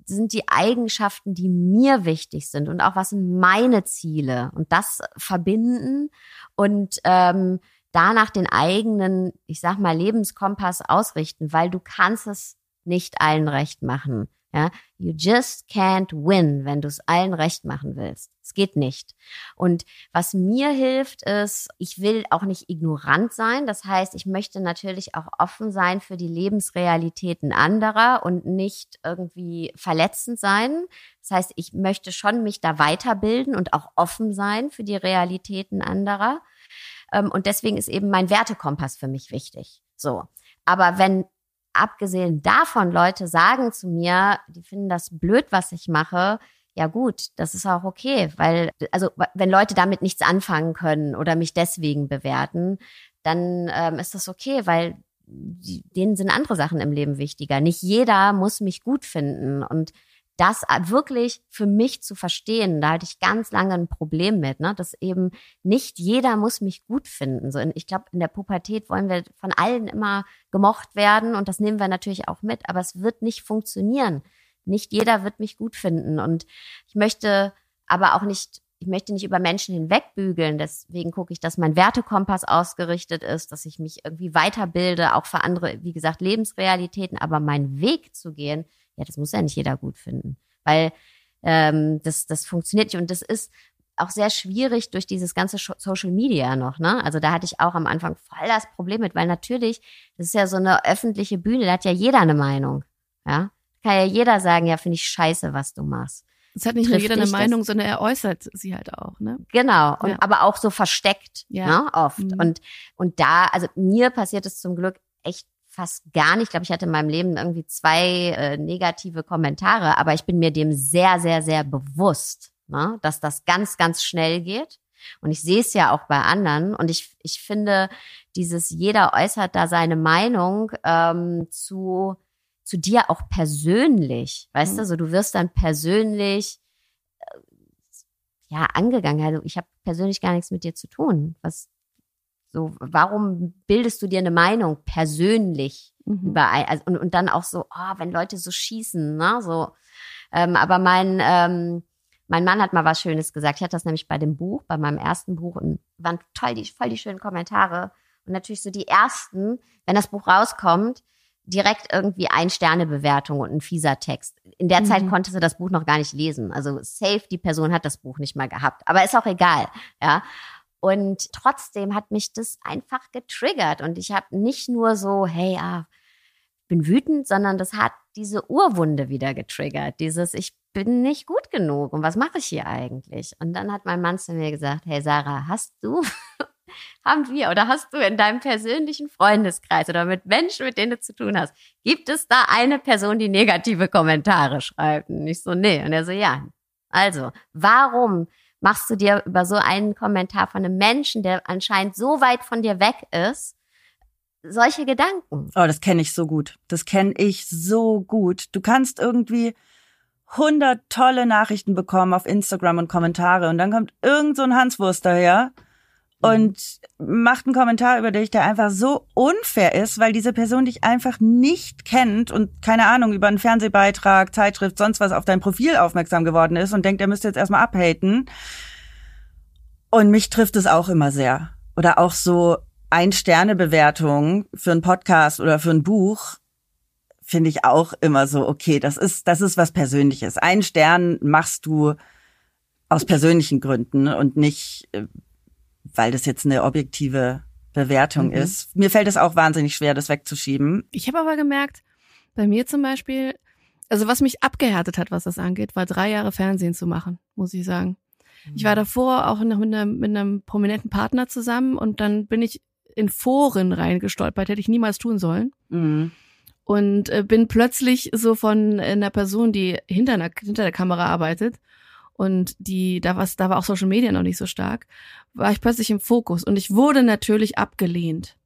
sind die Eigenschaften, die mir wichtig sind und auch was sind meine Ziele und das verbinden und ähm, danach den eigenen, ich sag mal, Lebenskompass ausrichten, weil du kannst es nicht allen recht machen. Ja, you just can't win, wenn du es allen recht machen willst. Es geht nicht. Und was mir hilft, ist, ich will auch nicht ignorant sein. Das heißt, ich möchte natürlich auch offen sein für die Lebensrealitäten anderer und nicht irgendwie verletzend sein. Das heißt, ich möchte schon mich da weiterbilden und auch offen sein für die Realitäten anderer. Ähm, und deswegen ist eben mein Wertekompass für mich wichtig. So. Aber wenn abgesehen davon Leute sagen zu mir, die finden das blöd, was ich mache, ja gut, das ist auch okay, weil, also wenn Leute damit nichts anfangen können oder mich deswegen bewerten, dann ähm, ist das okay, weil denen sind andere Sachen im Leben wichtiger. Nicht jeder muss mich gut finden und das wirklich für mich zu verstehen, da hatte ich ganz lange ein Problem mit, ne? dass eben nicht jeder muss mich gut finden. So, ich glaube, in der Pubertät wollen wir von allen immer gemocht werden und das nehmen wir natürlich auch mit, aber es wird nicht funktionieren. Nicht jeder wird mich gut finden und ich möchte aber auch nicht ich möchte nicht über Menschen hinwegbügeln. Deswegen gucke ich, dass mein Wertekompass ausgerichtet ist, dass ich mich irgendwie weiterbilde, auch für andere, wie gesagt, Lebensrealitäten. Aber meinen Weg zu gehen, ja, das muss ja nicht jeder gut finden, weil ähm, das, das funktioniert nicht und das ist auch sehr schwierig durch dieses ganze Social Media noch, ne? Also da hatte ich auch am Anfang voll das Problem mit, weil natürlich, das ist ja so eine öffentliche Bühne, da hat ja jeder eine Meinung, ja? Kann ja jeder sagen, ja, finde ich scheiße, was du machst. Es hat nicht nur jeder eine Meinung, sondern er äußert sie halt auch, ne? Genau, und, ja. aber auch so versteckt, ja. ne, oft. Mhm. Und, und da, also mir passiert es zum Glück echt fast gar nicht. Ich glaube, ich hatte in meinem Leben irgendwie zwei äh, negative Kommentare, aber ich bin mir dem sehr, sehr, sehr bewusst, ne, dass das ganz, ganz schnell geht. Und ich sehe es ja auch bei anderen. Und ich, ich finde, dieses jeder äußert da seine Meinung ähm, zu, zu dir auch persönlich. Weißt mhm. du, so du wirst dann persönlich äh, ja angegangen. Also ich habe persönlich gar nichts mit dir zu tun. Was so, warum bildest du dir eine Meinung persönlich mhm. über also, und, und dann auch so, oh, wenn Leute so schießen, ne, so. Ähm, aber mein ähm, mein Mann hat mal was Schönes gesagt. Ich hatte das nämlich bei dem Buch, bei meinem ersten Buch und waren toll die voll die schönen Kommentare und natürlich so die ersten, wenn das Buch rauskommt, direkt irgendwie ein Sternebewertung und ein fieser Text. In der mhm. Zeit konnte sie das Buch noch gar nicht lesen. Also safe, die Person hat das Buch nicht mal gehabt. Aber ist auch egal, ja. Und trotzdem hat mich das einfach getriggert. Und ich habe nicht nur so, hey, ah, bin wütend, sondern das hat diese Urwunde wieder getriggert. Dieses, ich bin nicht gut genug und was mache ich hier eigentlich? Und dann hat mein Mann zu mir gesagt, hey Sarah, hast du, <laughs> haben wir oder hast du in deinem persönlichen Freundeskreis oder mit Menschen, mit denen du zu tun hast, gibt es da eine Person, die negative Kommentare schreibt? Und ich so, nee. Und er so, ja. Also, warum machst du dir über so einen Kommentar von einem Menschen, der anscheinend so weit von dir weg ist, solche Gedanken. Oh, das kenne ich so gut. Das kenne ich so gut. Du kannst irgendwie hundert tolle Nachrichten bekommen auf Instagram und Kommentare und dann kommt irgend so ein Hanswurst daher und macht einen Kommentar über dich, der einfach so unfair ist, weil diese Person dich einfach nicht kennt und keine Ahnung über einen Fernsehbeitrag, Zeitschrift, sonst was auf dein Profil aufmerksam geworden ist und denkt, er müsste jetzt erstmal abhaten. Und mich trifft es auch immer sehr. Oder auch so Ein-Sterne-Bewertungen für einen Podcast oder für ein Buch finde ich auch immer so, okay, das ist, das ist was Persönliches. Ein Stern machst du aus persönlichen Gründen und nicht, äh, weil das jetzt eine objektive Bewertung mhm. ist. Mir fällt es auch wahnsinnig schwer, das wegzuschieben. Ich habe aber gemerkt, bei mir zum Beispiel, also was mich abgehärtet hat, was das angeht, war drei Jahre Fernsehen zu machen, muss ich sagen. Ich war mhm. davor auch noch mit einem, mit einem prominenten Partner zusammen und dann bin ich in Foren reingestolpert, hätte ich niemals tun sollen. Mhm. Und äh, bin plötzlich so von einer Person, die hinter, einer, hinter der Kamera arbeitet, und die, da war, da war auch Social Media noch nicht so stark, war ich plötzlich im Fokus und ich wurde natürlich abgelehnt,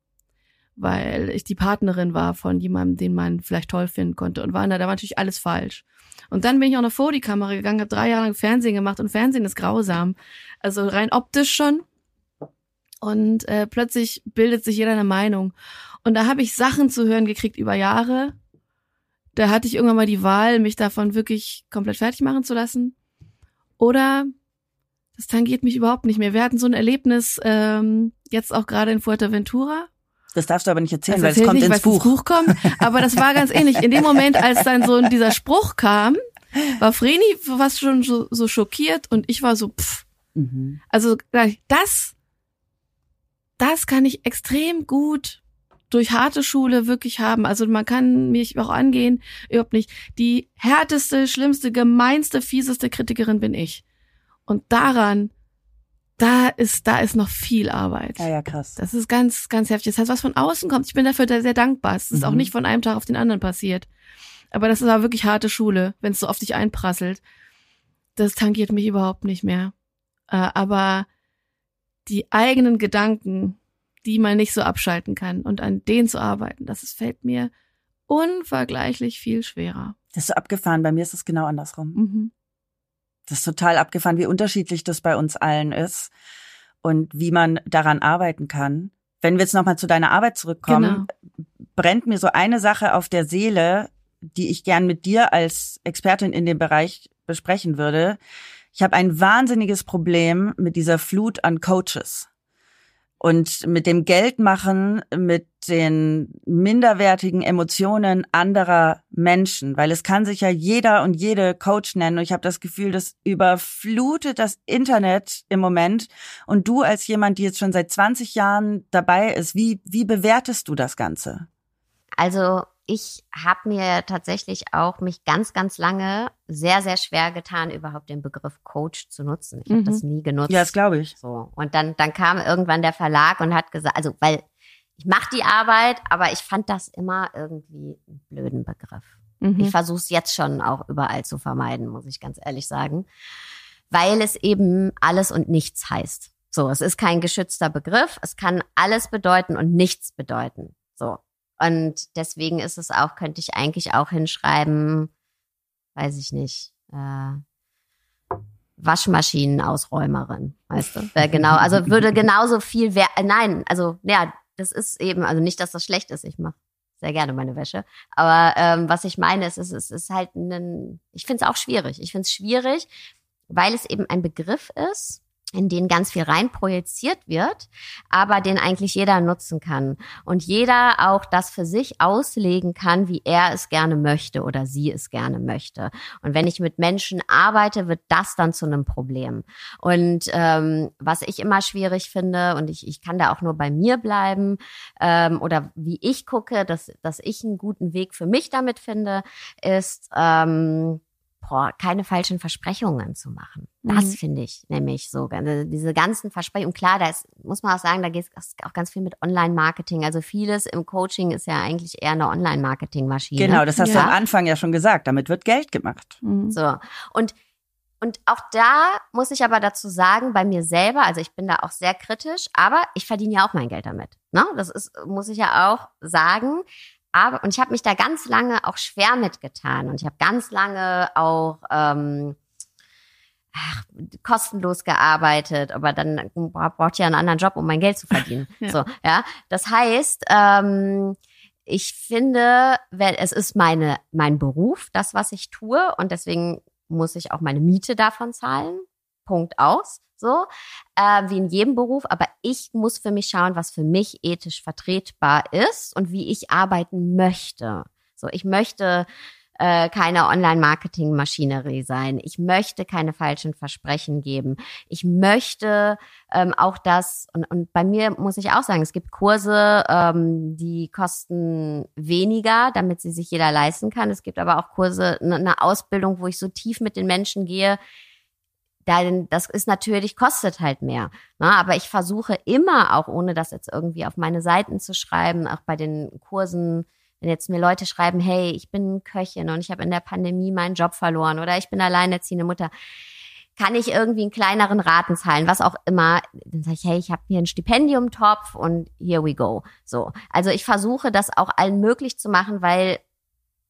weil ich die Partnerin war von jemandem, den man vielleicht toll finden konnte und war da, da war natürlich alles falsch. Und dann bin ich auch noch vor die Kamera gegangen, habe drei Jahre lang Fernsehen gemacht und Fernsehen ist grausam. Also rein optisch schon. Und äh, plötzlich bildet sich jeder eine Meinung. Und da habe ich Sachen zu hören gekriegt über Jahre, da hatte ich irgendwann mal die Wahl, mich davon wirklich komplett fertig machen zu lassen. Oder das tangiert mich überhaupt nicht mehr. Wir hatten so ein Erlebnis ähm, jetzt auch gerade in Fuerteventura. Das darfst du aber nicht erzählen, Das weil es kommt ich nicht, ins weil es Buch. Buch kommt. Aber das war ganz ähnlich. In dem Moment, als dann so dieser Spruch kam, war Vreni fast schon so, so schockiert und ich war so, pff. Mhm. Also das, das kann ich extrem gut durch harte Schule wirklich haben. Also man kann mich auch angehen, überhaupt nicht. Die härteste, schlimmste, gemeinste, fieseste Kritikerin bin ich. Und daran, da ist, da ist noch viel Arbeit. Ja, ja, krass. Das ist ganz, ganz heftig. Das heißt, was von außen kommt, ich bin dafür da sehr dankbar. Es ist Mhm. auch nicht von einem Tag auf den anderen passiert. Aber das ist aber wirklich harte Schule, wenn es so auf dich einprasselt. Das tangiert mich überhaupt nicht mehr. Äh, aber die eigenen Gedanken, die man nicht so abschalten kann und an denen zu arbeiten, das ist, fällt mir unvergleichlich viel schwerer. Das ist so abgefahren. Bei mir ist es genau andersrum. Mhm. Das ist total abgefahren, wie unterschiedlich das bei uns allen ist und wie man daran arbeiten kann. Wenn wir jetzt nochmal zu deiner Arbeit zurückkommen, brennt mir so eine Sache auf der Seele, die ich gern mit dir als Expertin in dem Bereich besprechen würde. Ich habe ein wahnsinniges Problem mit dieser Flut an Coaches und mit dem Geldmachen, mit den minderwertigen Emotionen anderer Menschen, weil es kann sich ja jeder und jede Coach nennen. Und ich habe das Gefühl, das überflutet das Internet im Moment. Und du als jemand, die jetzt schon seit 20 Jahren dabei ist, wie wie bewertest du das Ganze? Also ich habe mir tatsächlich auch mich ganz, ganz lange sehr, sehr schwer getan, überhaupt den Begriff Coach zu nutzen. Ich habe Mhm. das nie genutzt. Ja, das glaube ich. So. Und dann, dann kam irgendwann der Verlag und hat gesagt, also weil ich mache die Arbeit, aber ich fand das immer irgendwie einen blöden Begriff. Mhm. Ich versuche es jetzt schon auch überall zu vermeiden, muss ich ganz ehrlich sagen. Weil es eben alles und nichts heißt. So, es ist kein geschützter Begriff. Es kann alles bedeuten und nichts bedeuten. So. Und deswegen ist es auch, könnte ich eigentlich auch hinschreiben, weiß ich nicht, äh, Waschmaschinenausräumerin, weißt du? Wäre genau, also würde genauso viel wer äh, nein, also ja, das ist eben, also nicht, dass das schlecht ist, ich mache sehr gerne meine Wäsche, aber ähm, was ich meine, ist, es ist, es ist halt ein, ich finde es auch schwierig. Ich finde es schwierig, weil es eben ein Begriff ist, in den ganz viel rein projiziert wird, aber den eigentlich jeder nutzen kann und jeder auch das für sich auslegen kann, wie er es gerne möchte oder sie es gerne möchte. Und wenn ich mit Menschen arbeite, wird das dann zu einem Problem. Und ähm, was ich immer schwierig finde, und ich, ich kann da auch nur bei mir bleiben, ähm, oder wie ich gucke, dass, dass ich einen guten Weg für mich damit finde, ist, ähm, boah, keine falschen Versprechungen zu machen. Das Mhm. finde ich nämlich so. Also Diese ganzen Versprechungen, klar, da ist, muss man auch sagen, da geht es auch ganz viel mit Online-Marketing. Also vieles im Coaching ist ja eigentlich eher eine Online-Marketing-Maschine. Genau, das hast du Ja. am Anfang ja schon gesagt. Damit wird Geld gemacht. Mhm. So. Und, und auch da muss ich aber dazu sagen, bei mir selber, also ich bin da auch sehr kritisch, aber ich verdiene ja auch mein Geld damit. Ne? Das ist, muss ich ja auch sagen. Aber, und ich habe mich da ganz lange auch schwer mitgetan. Und ich habe ganz lange auch ähm, ach, kostenlos gearbeitet, aber dann braucht ich ja einen anderen Job, um mein Geld zu verdienen. <laughs> Ja. So, ja. Das heißt, ähm, ich finde, es ist meine, mein Beruf, das, was ich tue, und deswegen muss ich auch meine Miete davon zahlen. Punkt aus. So, äh, wie in jedem Beruf, aber ich muss für mich schauen, was für mich ethisch vertretbar ist und wie ich arbeiten möchte. So, ich möchte äh, keine Online-Marketing-Maschinerie sein. Ich möchte keine falschen Versprechen geben. Ich möchte ähm, auch das, und, und bei mir muss ich auch sagen, es gibt Kurse, ähm, die kosten weniger, damit sie sich jeder leisten kann. Es gibt aber auch Kurse, eine eine Ausbildung, wo ich so tief mit den Menschen gehe, dann, das ist natürlich, kostet halt mehr. Ne? Aber ich versuche immer auch, ohne das jetzt irgendwie auf meine Seiten zu schreiben, auch bei den Kursen, wenn jetzt mir Leute schreiben, hey, ich bin Köchin und ich habe in der Pandemie meinen Job verloren oder ich bin alleinerziehende Mutter, kann ich irgendwie einen kleineren Raten zahlen, was auch immer. Dann sage ich, hey, ich habe hier einen Stipendiumtopf und here we go. So, also ich versuche das auch allen möglich zu machen, weil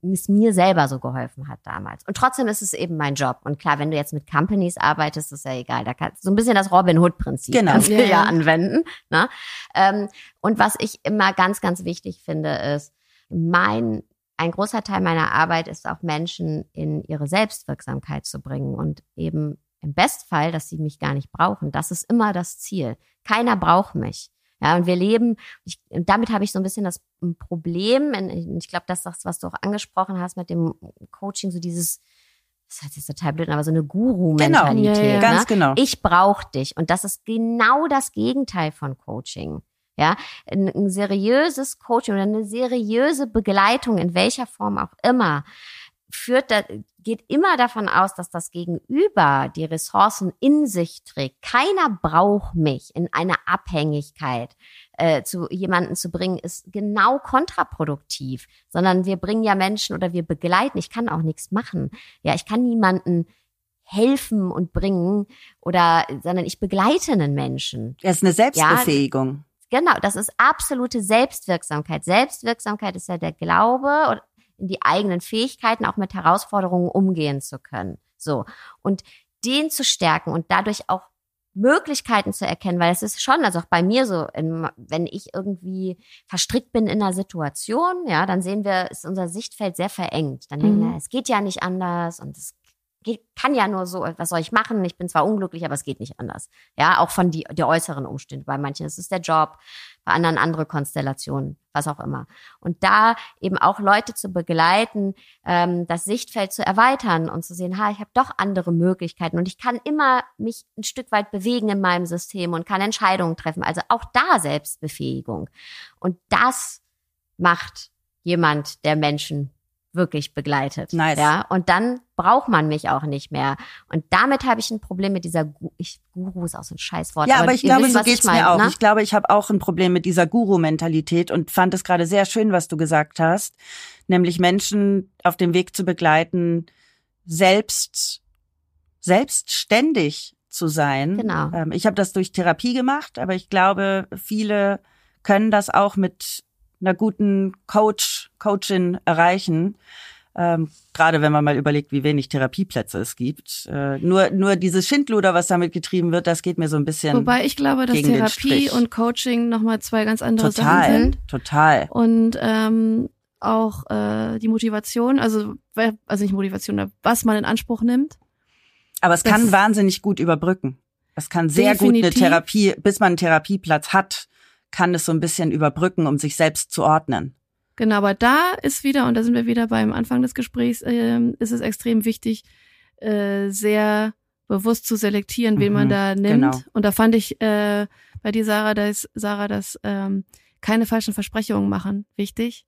es mir selber so geholfen hat damals. Und trotzdem ist es eben mein Job. Und klar, wenn du jetzt mit Companies arbeitest, ist ja egal. Da kannst so ein bisschen das Robin Hood Prinzip Genau. kannst ja, ja. anwenden. Ne? Ähm, und was ich immer ganz, ganz wichtig finde, ist, mein ein großer Teil meiner Arbeit ist auch Menschen in ihre Selbstwirksamkeit zu bringen und eben im Bestfall, dass sie mich gar nicht brauchen. Das ist immer das Ziel. Keiner braucht mich. Ja, und wir leben, ich, und damit habe ich so ein bisschen das Problem, und ich glaube, das ist das, was du auch angesprochen hast mit dem Coaching, so dieses, das heißt jetzt total blöd, aber so eine Guru-Mentalität. Genau, ja, ja. ganz ne? genau. Ich brauche dich. Und das ist genau das Gegenteil von Coaching. Ja, ein, ein seriöses Coaching oder eine seriöse Begleitung in welcher Form auch immer führt, da, geht immer davon aus, dass das Gegenüber die Ressourcen in sich trägt. Keiner braucht mich in eine Abhängigkeit äh, zu jemanden zu bringen, ist genau kontraproduktiv, sondern wir bringen ja Menschen oder wir begleiten. Ich kann auch nichts machen. Ja, ich kann niemanden helfen und bringen oder, sondern ich begleite einen Menschen. Das ist eine Selbstbefähigung. Ja, genau, das ist absolute Selbstwirksamkeit. Selbstwirksamkeit ist ja der Glaube in die eigenen Fähigkeiten, auch mit Herausforderungen umgehen zu können. So. Und den zu stärken und dadurch auch Möglichkeiten zu erkennen, weil es ist schon, also auch bei mir so, in, wenn ich irgendwie verstrickt bin in einer Situation, ja, dann sehen wir, ist unser Sichtfeld sehr verengt. Dann denken wir, mhm. es geht ja nicht anders und es geht, kann ja nur so, was soll ich machen? Ich bin zwar unglücklich, aber es geht nicht anders. Ja, auch von die, der äußeren Umstände. Bei manchen ist es der Job, bei anderen andere Konstellationen, was auch immer. Und da eben auch Leute zu begleiten, ähm, das Sichtfeld zu erweitern und zu sehen, ha, ich habe doch andere Möglichkeiten und ich kann immer mich ein Stück weit bewegen in meinem System und kann Entscheidungen treffen. Also auch da Selbstbefähigung. Und das macht jemand, der Menschen wirklich begleitet. Nice. Ja, und dann braucht man mich auch nicht mehr. Und damit habe ich ein Problem mit dieser Gu ich, Guru ist auch so ein Scheißwort. Ja, aber, aber ich glaube, wisst, so geht's mein, mir auch. Ne? Ich glaube, ich habe auch ein Problem mit dieser Guru-Mentalität und fand es gerade sehr schön, was du gesagt hast, nämlich Menschen auf dem Weg zu begleiten, selbst selbstständig zu sein. Genau. Ähm, ich habe das durch Therapie gemacht, aber ich glaube, viele können das auch mit einer guten Coach, Coachin erreichen. Ähm, gerade wenn man mal überlegt, wie wenig Therapieplätze es gibt. Äh, nur, nur dieses Schindluder, was damit getrieben wird, das geht mir so ein bisschen. Wobei ich glaube, dass Therapie und Coaching nochmal zwei ganz andere total, Sachen sind. total. Und ähm, auch äh, die Motivation, also, also nicht Motivation, was man in Anspruch nimmt. Aber es Das- kann wahnsinnig gut überbrücken. Es kann sehr gut eine Definitiv. Therapie, bis man einen Therapieplatz hat, kann es so ein bisschen überbrücken, um sich selbst zu ordnen. Genau, aber da ist wieder, und da sind wir wieder beim Anfang des Gesprächs, ähm, ist es extrem wichtig, äh, sehr bewusst zu selektieren, wen man Mhm, da nimmt. genau. Und da fand ich äh, bei dir, Sarah, dass, Sarah, dass ähm, keine falschen Versprechungen machen wichtig.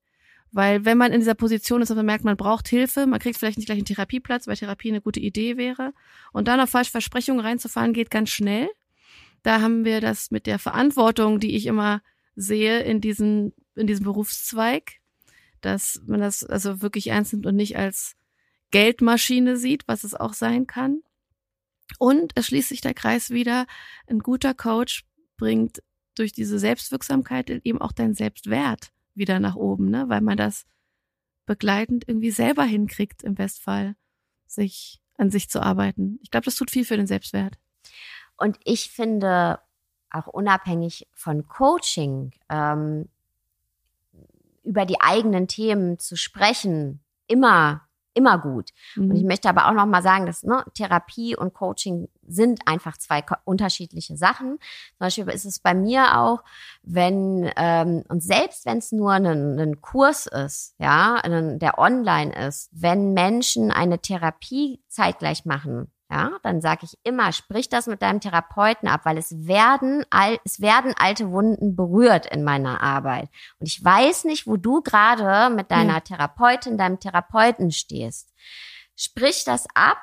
Weil wenn man in dieser Position ist und man merkt, man braucht Hilfe, man kriegt vielleicht nicht gleich einen Therapieplatz, weil Therapie eine gute Idee wäre. Und dann auf falsche Versprechungen reinzufallen, geht ganz schnell. Da haben wir das mit der Verantwortung, die ich immer sehe in diesem, in diesem Berufszweig, dass man das also wirklich ernst nimmt und nicht als Geldmaschine sieht, was es auch sein kann. Und es schließt sich der Kreis wieder. Ein guter Coach bringt durch diese Selbstwirksamkeit eben auch deinen Selbstwert wieder nach oben, ne? weil man das begleitend irgendwie selber hinkriegt, im Bestfall, sich an sich zu arbeiten. Ich glaube, das tut viel für den Selbstwert. Und ich finde, auch unabhängig von Coaching, ähm, über die eigenen Themen zu sprechen, immer, immer gut. Und ich Mhm. möchte aber auch noch mal sagen, dass ne, Therapie und Coaching sind einfach zwei unterschiedliche Sachen. Zum Beispiel ist es bei mir auch, wenn ähm, und selbst wenn es nur ein, ein Kurs ist, ja, ein, der online ist, wenn Menschen eine Therapie zeitgleich machen, ja, dann sage ich immer, sprich das mit deinem Therapeuten ab, weil es werden al es werden alte Wunden berührt in meiner Arbeit. Und ich weiß nicht, wo du gerade mit deiner Therapeutin, deinem Therapeuten stehst. Sprich das ab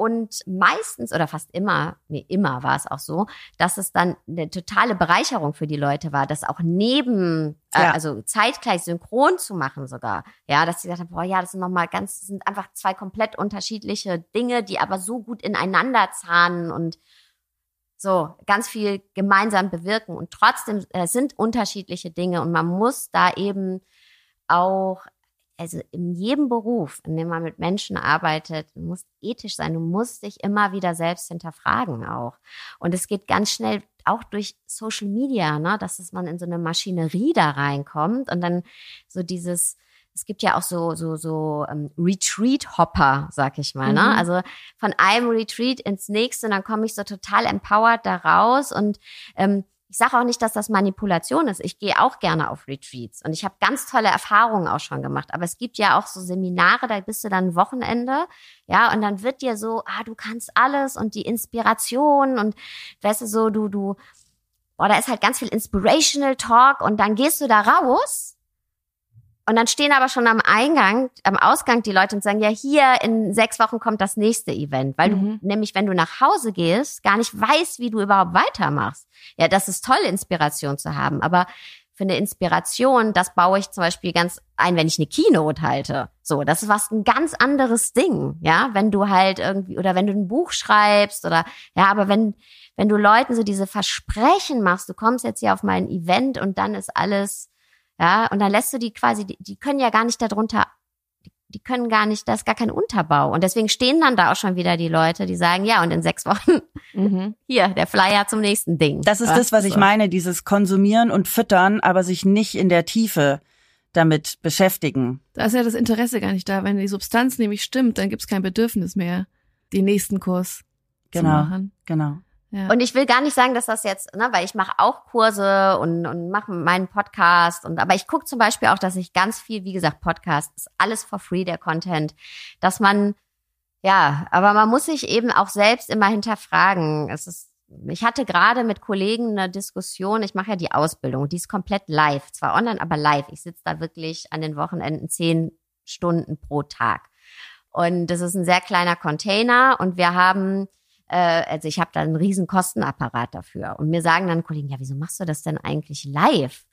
und meistens oder fast immer, nee, immer war es auch so, dass es dann eine totale Bereicherung für die Leute war, das auch neben, äh, Ja. also zeitgleich synchron zu machen sogar. Ja, dass sie gesagt haben, boah, ja, das sind nochmal ganz, sind einfach zwei komplett unterschiedliche Dinge, die aber so gut ineinander zahnen und so ganz viel gemeinsam bewirken. Und trotzdem äh, sind unterschiedliche Dinge und man muss da eben auch, also in jedem Beruf, in dem man mit Menschen arbeitet, du musst ethisch sein, du musst dich immer wieder selbst hinterfragen auch. Und es geht ganz schnell auch durch Social Media, ne, dass es man in so eine Maschinerie da reinkommt und dann so dieses es gibt ja auch so so so ähm, Retreat-Hopper, sag ich mal. Ne? Mhm. Also von einem Retreat ins nächste, und dann komme ich so total empowered da raus und ähm, ich sage auch nicht, dass das Manipulation ist. Ich gehe auch gerne auf Retreats und ich habe ganz tolle Erfahrungen auch schon gemacht. Aber es gibt ja auch so Seminare, da bist du dann Wochenende, ja, und dann wird dir so, ah, du kannst alles und die Inspiration und weißt du so, du, du, boah, da ist halt ganz viel Inspirational Talk und dann gehst du da raus und dann stehen aber schon am Eingang, am Ausgang die Leute und sagen, ja, hier in sechs Wochen kommt das nächste Event. Weil Mhm. du nämlich, wenn du nach Hause gehst, gar nicht weißt, wie du überhaupt weitermachst. Ja, das ist toll, Inspiration zu haben. Aber für eine Inspiration, das baue ich zum Beispiel ganz ein, wenn ich eine Keynote halte. So, das ist was ein ganz anderes Ding. Ja, wenn du halt irgendwie, oder wenn du ein Buch schreibst oder, ja, aber wenn, wenn du Leuten so diese Versprechen machst, du kommst jetzt hier auf mein Event und dann ist alles, ja, und dann lässt du die quasi, die, die können ja gar nicht darunter, die, die können gar nicht, da ist gar kein Unterbau. Und deswegen stehen dann da auch schon wieder die Leute, die sagen, ja, und in sechs Wochen, Mhm. <laughs> hier, der Flyer zum nächsten Ding. Das ist Ja, das, was ich so. meine, dieses Konsumieren und Füttern, aber sich nicht in der Tiefe damit beschäftigen. Da ist ja das Interesse gar nicht da. Wenn die Substanz nämlich stimmt, dann gibt's kein Bedürfnis mehr, den nächsten Kurs zu Genau. machen. Genau. Ja. Und ich will gar nicht sagen, dass das jetzt, ne, weil ich mache auch Kurse und, und mache meinen Podcast und aber ich gucke zum Beispiel auch, dass ich ganz viel, wie gesagt, Podcast ist alles for free der Content, dass man ja, aber man muss sich eben auch selbst immer hinterfragen. Es ist ich hatte gerade mit Kollegen eine Diskussion, ich mache ja die Ausbildung, die ist komplett live, zwar online, aber live. Ich sitze da wirklich an den Wochenenden zehn Stunden pro Tag. Und das ist ein sehr kleiner Container und wir haben also ich habe da einen riesen Kostenapparat dafür. Und mir sagen dann Kollegen, ja, wieso machst du das denn eigentlich live?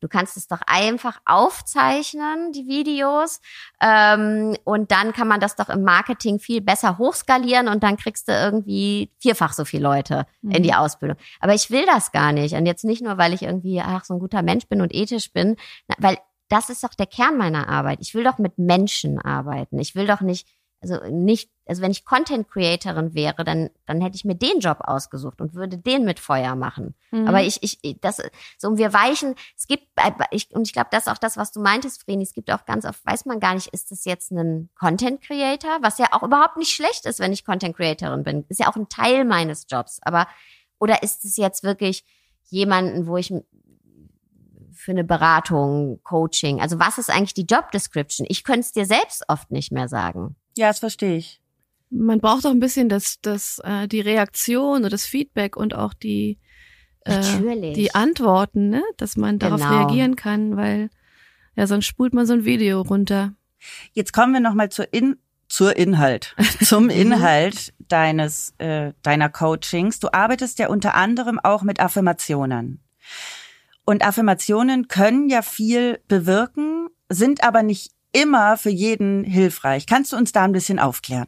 Du kannst es doch einfach aufzeichnen, die Videos, ähm, und dann kann man das doch im Marketing viel besser hochskalieren und dann kriegst du irgendwie vierfach so viele Leute in die Ausbildung. Aber ich will das gar nicht. Und jetzt nicht nur, weil ich irgendwie, ach, so ein guter Mensch bin und ethisch bin, weil das ist doch der Kern meiner Arbeit. Ich will doch mit Menschen arbeiten. Ich will doch nicht also nicht, also wenn ich Content Creatorin wäre, dann, dann hätte ich mir den Job ausgesucht und würde den mit Feuer machen. Mhm. Aber ich, ich, das, so und wir weichen, es gibt, ich, und ich glaube, das ist auch das, was du meintest, Vreni, es gibt auch ganz oft, weiß man gar nicht, ist das jetzt ein Content Creator, was ja auch überhaupt nicht schlecht ist, wenn ich Content Creatorin bin. Ist ja auch ein Teil meines Jobs. Aber, oder ist es jetzt wirklich jemanden, wo ich für eine Beratung, Coaching, also was ist eigentlich die Job Description? Ich könnte es dir selbst oft nicht mehr sagen. Ja, das verstehe ich. Man braucht auch ein bisschen das, das, äh, die Reaktion und das Feedback und auch die, äh, Natürlich. die Antworten, ne? dass man darauf Genau. reagieren kann, weil ja, sonst spult man so ein Video runter. Jetzt kommen wir nochmal zur In zur Inhalt, <laughs> zum Inhalt deines äh, deiner Coachings. Du arbeitest ja unter anderem auch mit Affirmationen. Und Affirmationen können ja viel bewirken, sind aber nicht immer für jeden hilfreich. Kannst du uns da ein bisschen aufklären?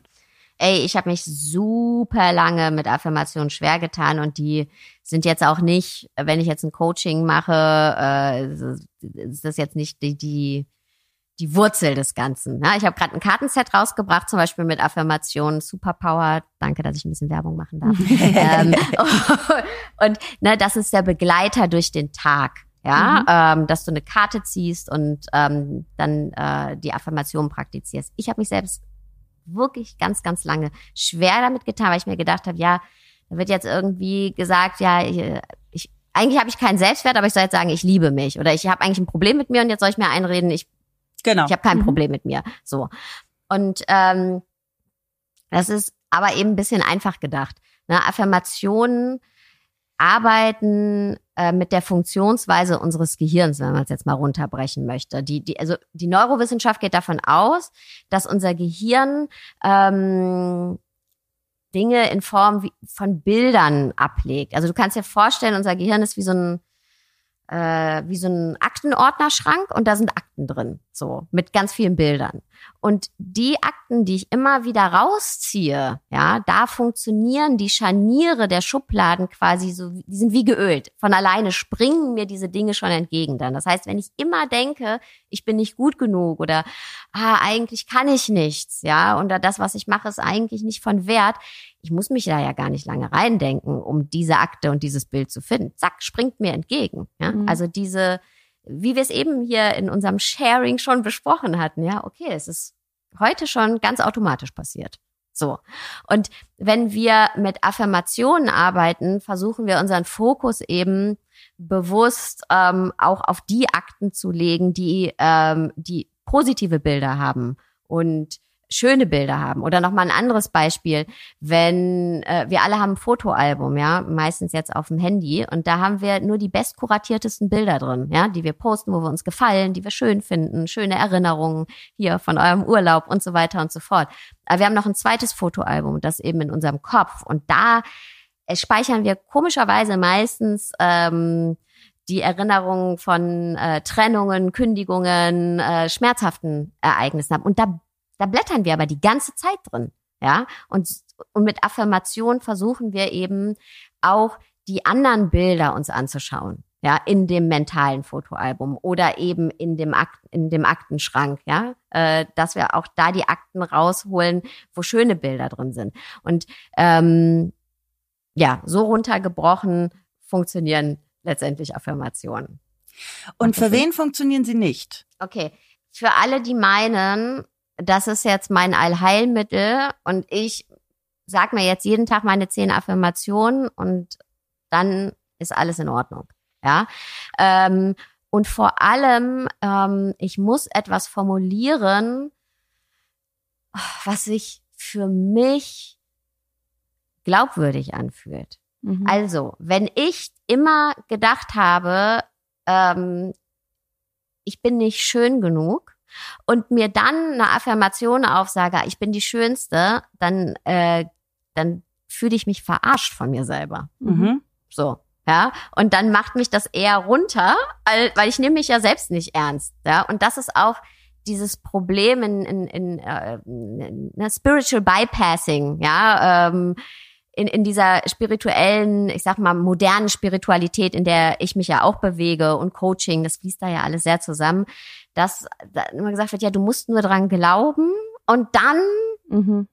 Ey, ich habe mich super lange mit Affirmationen schwer getan und die sind jetzt auch nicht, wenn ich jetzt ein Coaching mache, äh, ist das jetzt nicht die, die, die Wurzel des Ganzen. Ja, ich habe gerade ein Kartenset rausgebracht, zum Beispiel mit Affirmationen, Superpower. Danke, dass ich ein bisschen Werbung machen darf. <laughs> ähm, <laughs> und ne, das ist der Begleiter durch den Tag. Ja, ähm, dass du eine Karte ziehst und ähm, dann äh, die Affirmation praktizierst. Ich habe mich selbst wirklich ganz, ganz lange schwer damit getan, weil ich mir gedacht habe, ja, da wird jetzt irgendwie gesagt, ja, ich, ich eigentlich habe ich keinen Selbstwert, aber ich soll jetzt sagen, ich liebe mich oder ich habe eigentlich ein Problem mit mir und jetzt soll ich mir einreden, ich Genau. ich habe kein Mhm. Problem mit mir. So. Und ähm, das ist aber eben ein bisschen einfach gedacht. Ne? Affirmationen arbeiten äh, mit der Funktionsweise unseres Gehirns, wenn man es jetzt mal runterbrechen möchte. Die, die, also die Neurowissenschaft geht davon aus, dass unser Gehirn ähm, Dinge in Form von Bildern ablegt. Also du kannst dir vorstellen, unser Gehirn ist wie so ein äh, wie so ein Aktenordnerschrank und da sind Akten drin, so mit ganz vielen Bildern. Und die Akten, die ich immer wieder rausziehe, ja, da funktionieren die Scharniere der Schubladen quasi so, die sind wie geölt. Von alleine springen mir diese Dinge schon entgegen dann. Das heißt, wenn ich immer denke, ich bin nicht gut genug oder ah, eigentlich kann ich nichts, ja, oder das, was ich mache, ist eigentlich nicht von Wert, ich muss mich da ja gar nicht lange reindenken, um diese Akte und dieses Bild zu finden. Zack, springt mir entgegen. Ja? Mhm. Also diese, wie wir es eben hier in unserem Sharing schon besprochen hatten, ja, okay, es ist heute schon ganz automatisch passiert. So. Und wenn wir mit Affirmationen arbeiten, versuchen wir unseren Fokus eben bewusst ähm, auch auf die Akten zu legen, die, ähm, die positive Bilder haben und schöne Bilder haben. Oder nochmal ein anderes Beispiel, wenn äh, wir alle haben ein Fotoalbum, ja, meistens jetzt auf dem Handy, und da haben wir nur die bestkuratiertesten Bilder drin, ja, die wir posten, wo wir uns gefallen, die wir schön finden, schöne Erinnerungen hier von eurem Urlaub und so weiter und so fort. Aber wir haben noch ein zweites Fotoalbum, das eben in unserem Kopf. Und da äh, speichern wir komischerweise meistens ähm, die Erinnerungen von äh, Trennungen, Kündigungen, äh, schmerzhaften Ereignissen haben. Und da da blättern wir aber die ganze Zeit drin. Ja, und, und mit Affirmation versuchen wir eben auch die anderen Bilder uns anzuschauen. Ja, in dem mentalen Fotoalbum oder eben in dem Akt, in dem Aktenschrank, ja, äh, dass wir auch da die Akten rausholen, wo schöne Bilder drin sind. Und ähm, ja, so runtergebrochen funktionieren letztendlich Affirmationen. Und für wen funktionieren sie nicht? Okay, für alle, die meinen, das ist jetzt mein Allheilmittel und ich sag mir jetzt jeden Tag meine zehn Affirmationen und dann ist alles in Ordnung. Ja. Ähm, und vor allem, ähm, ich muss etwas formulieren, was sich für mich glaubwürdig anfühlt. Mhm. Also, wenn ich immer gedacht habe, ähm, ich bin nicht schön genug, und mir dann eine Affirmation aufsage, ich bin die Schönste, dann, äh, dann fühle ich mich verarscht von mir selber. Mhm. So. Ja, und dann macht mich das eher runter, weil ich nehme mich ja selbst nicht ernst. Ja, und das ist auch dieses Problem in, in, in, äh, in ne, Spiritual Bypassing, ja, ähm, in, in dieser spirituellen, ich sag mal, modernen Spiritualität, in der ich mich ja auch bewege und Coaching, das fließt da ja alles sehr zusammen, dass da immer gesagt wird, ja, du musst nur dran glauben und dann mhm.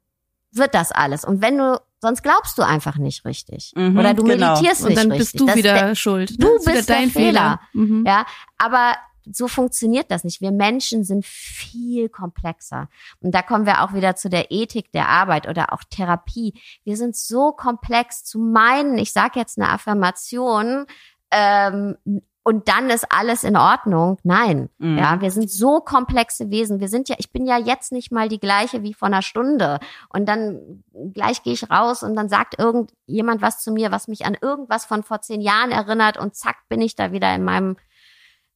wird das alles. Und wenn du sonst glaubst du einfach nicht richtig mhm, oder du genau. meditierst nicht richtig. Und dann bist du das wieder der, schuld. Du bist dein Fehler. Fehler. Mhm. Ja, aber so funktioniert das nicht. Wir Menschen sind viel komplexer. Und da kommen wir auch wieder zu der Ethik der Arbeit oder auch Therapie. Wir sind so komplex zu meinen, ich sage jetzt eine Affirmation, ähm, und dann ist alles in Ordnung. Nein, mhm. ja, wir sind so komplexe Wesen. Wir sind ja, ich bin ja jetzt nicht mal die gleiche wie vor einer Stunde. Und dann gleich gehe ich raus und dann sagt irgendjemand was zu mir, was mich an irgendwas von vor zehn Jahren erinnert und zack bin ich da wieder in meinem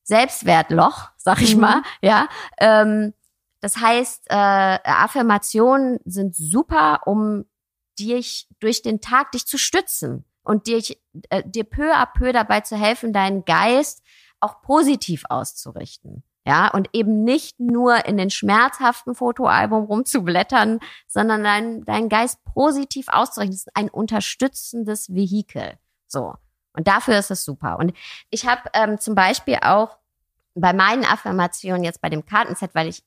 Selbstwertloch, sag ich mhm. mal, ja. Ähm, das heißt, äh, Affirmationen sind super, um dich durch den Tag dich zu stützen und dir, äh, dir peu à peu dabei zu helfen, deinen Geist auch positiv auszurichten. Ja, und eben nicht nur in den schmerzhaften Fotoalbum rumzublättern, sondern deinen dein Geist positiv auszurichten. Das ist ein unterstützendes Vehikel. So. Und dafür ist es super. Und ich habe ähm, zum Beispiel auch bei meinen Affirmationen jetzt bei dem Kartenset, weil ich,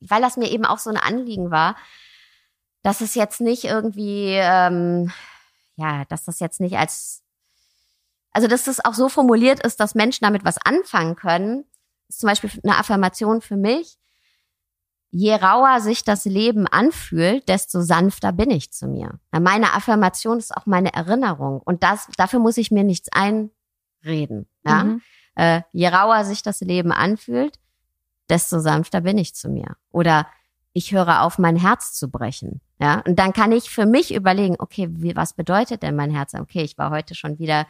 weil das mir eben auch so ein Anliegen war, dass es jetzt nicht irgendwie, ähm, ja, dass das jetzt nicht als, also dass das auch so formuliert ist, dass Menschen damit was anfangen können, ist zum Beispiel eine Affirmation für mich. Je rauer sich das Leben anfühlt, desto sanfter bin ich zu mir. Meine Affirmation ist auch meine Erinnerung und das, dafür muss ich mir nichts einreden. Ja? Mhm. Äh, je rauer sich das Leben anfühlt, desto sanfter bin ich zu mir. Oder ich höre auf, mein Herz zu brechen. Ja, und dann kann ich für mich überlegen, okay, wie, was bedeutet denn mein Herz? Okay, ich war heute schon wieder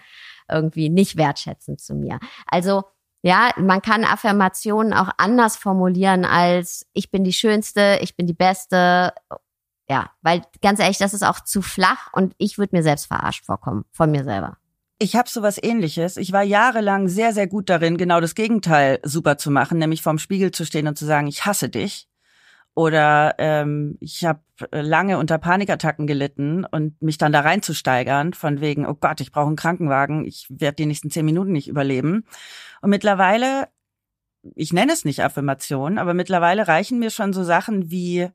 irgendwie nicht wertschätzend zu mir. Also, ja, man kann Affirmationen auch anders formulieren als ich bin die Schönste, ich bin die Beste. Ja, weil ganz ehrlich, das ist auch zu flach und ich würde mir selbst verarscht vorkommen, von mir selber. Ich habe sowas ähnliches. Ich war jahrelang sehr, sehr gut darin, genau das Gegenteil super zu machen, nämlich vorm Spiegel zu stehen und zu sagen, ich hasse dich. Oder ähm, ich habe lange unter Panikattacken gelitten und mich dann da reinzusteigern, von wegen, oh Gott, ich brauche einen Krankenwagen, ich werde die nächsten zehn Minuten nicht überleben. Und mittlerweile, ich nenne es nicht Affirmation, aber mittlerweile reichen mir schon so Sachen wie,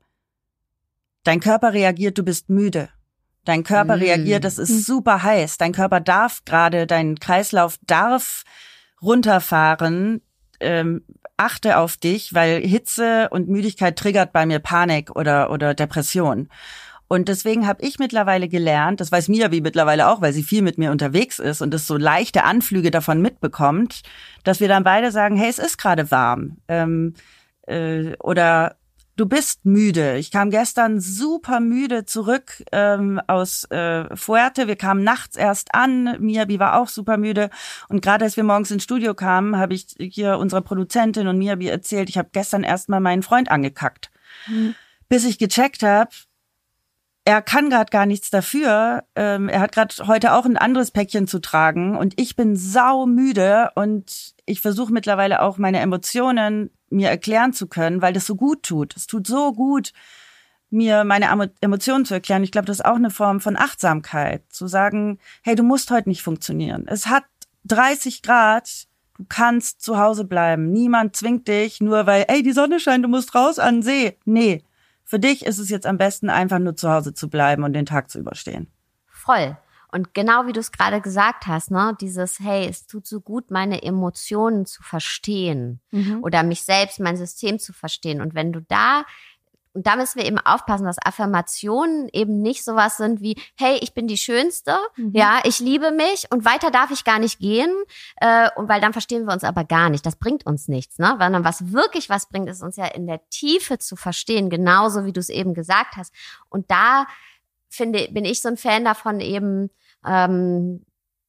dein Körper reagiert, du bist müde. Dein Körper mm. reagiert, es ist hm. super heiß. Dein Körper darf gerade, dein Kreislauf darf runterfahren. ähm, achte auf dich, weil Hitze und Müdigkeit triggert bei mir Panik oder oder Depression. Und deswegen habe ich mittlerweile gelernt, das weiß Mia wie mittlerweile auch, weil sie viel mit mir unterwegs ist und es so leichte Anflüge davon mitbekommt, dass wir dann beide sagen, hey, es ist gerade warm. Ähm, äh, oder du bist müde. Ich kam gestern super müde zurück ähm, aus äh, Fuerte. Wir kamen nachts erst an. Miabi war auch super müde. Und gerade als wir morgens ins Studio kamen, habe ich hier unserer Produzentin und Miabi erzählt, ich habe gestern erst mal meinen Freund angekackt. Mhm. Bis ich gecheckt habe, er kann gerade gar nichts dafür. Ähm, er hat gerade heute auch ein anderes Päckchen zu tragen und ich bin sau müde und ich versuche mittlerweile auch meine Emotionen mir erklären zu können, weil das so gut tut. Es tut so gut, mir meine Emotionen zu erklären. Ich glaube, das ist auch eine Form von Achtsamkeit, zu sagen, hey, du musst heute nicht funktionieren. Es hat 30 Grad, du kannst zu Hause bleiben. Niemand zwingt dich, nur weil, ey, die Sonne scheint, du musst raus an den See. Nee, für dich ist es jetzt am besten, einfach nur zu Hause zu bleiben und den Tag zu überstehen. Voll. Und genau wie du es gerade gesagt hast, ne, dieses, hey, es tut so gut, meine Emotionen zu verstehen mhm. oder mich selbst, mein System zu verstehen. Und wenn du da und da müssen wir eben aufpassen, dass Affirmationen eben nicht sowas sind wie, hey, ich bin die Schönste, mhm. ja, ich liebe mich und weiter darf ich gar nicht gehen, äh, und weil dann verstehen wir uns aber gar nicht. Das bringt uns nichts, ne? Weil dann was wirklich was bringt, ist uns ja in der Tiefe zu verstehen, genauso wie du es eben gesagt hast. Und da finde, bin ich so ein Fan davon eben, ähm,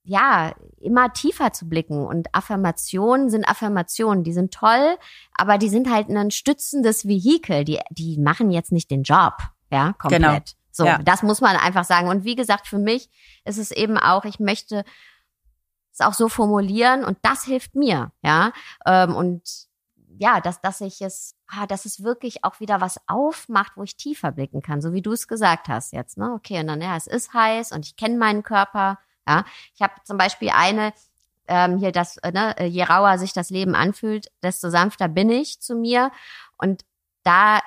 ja, immer tiefer zu blicken. Und Affirmationen sind Affirmationen, die sind toll, aber die sind halt ein stützendes Vehikel. Die, die machen jetzt nicht den Job, ja, komplett. Genau. So, ja. das muss man einfach sagen. Und wie gesagt, für mich ist es eben auch, ich möchte es auch so formulieren und das hilft mir, ja. Ähm, und ja, dass, dass ich es, ah, dass es wirklich auch wieder was aufmacht, wo ich tiefer blicken kann, so wie du es gesagt hast jetzt, ne? Okay, und dann, ja, es ist heiß und ich kenne meinen Körper, ja. Ich habe zum Beispiel eine, ähm, hier das, äh, ne, je rauer sich das Leben anfühlt, desto sanfter bin ich zu mir. Und da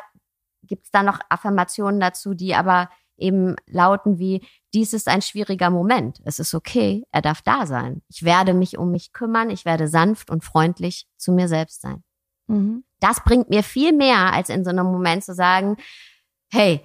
gibt's dann noch Affirmationen dazu, die aber eben lauten wie, dies ist ein schwieriger Moment. Es ist okay, er darf da sein. Ich werde mich um mich kümmern, ich werde sanft und freundlich zu mir selbst sein. Mhm. Das bringt mir viel mehr, als in so einem Moment zu sagen, hey,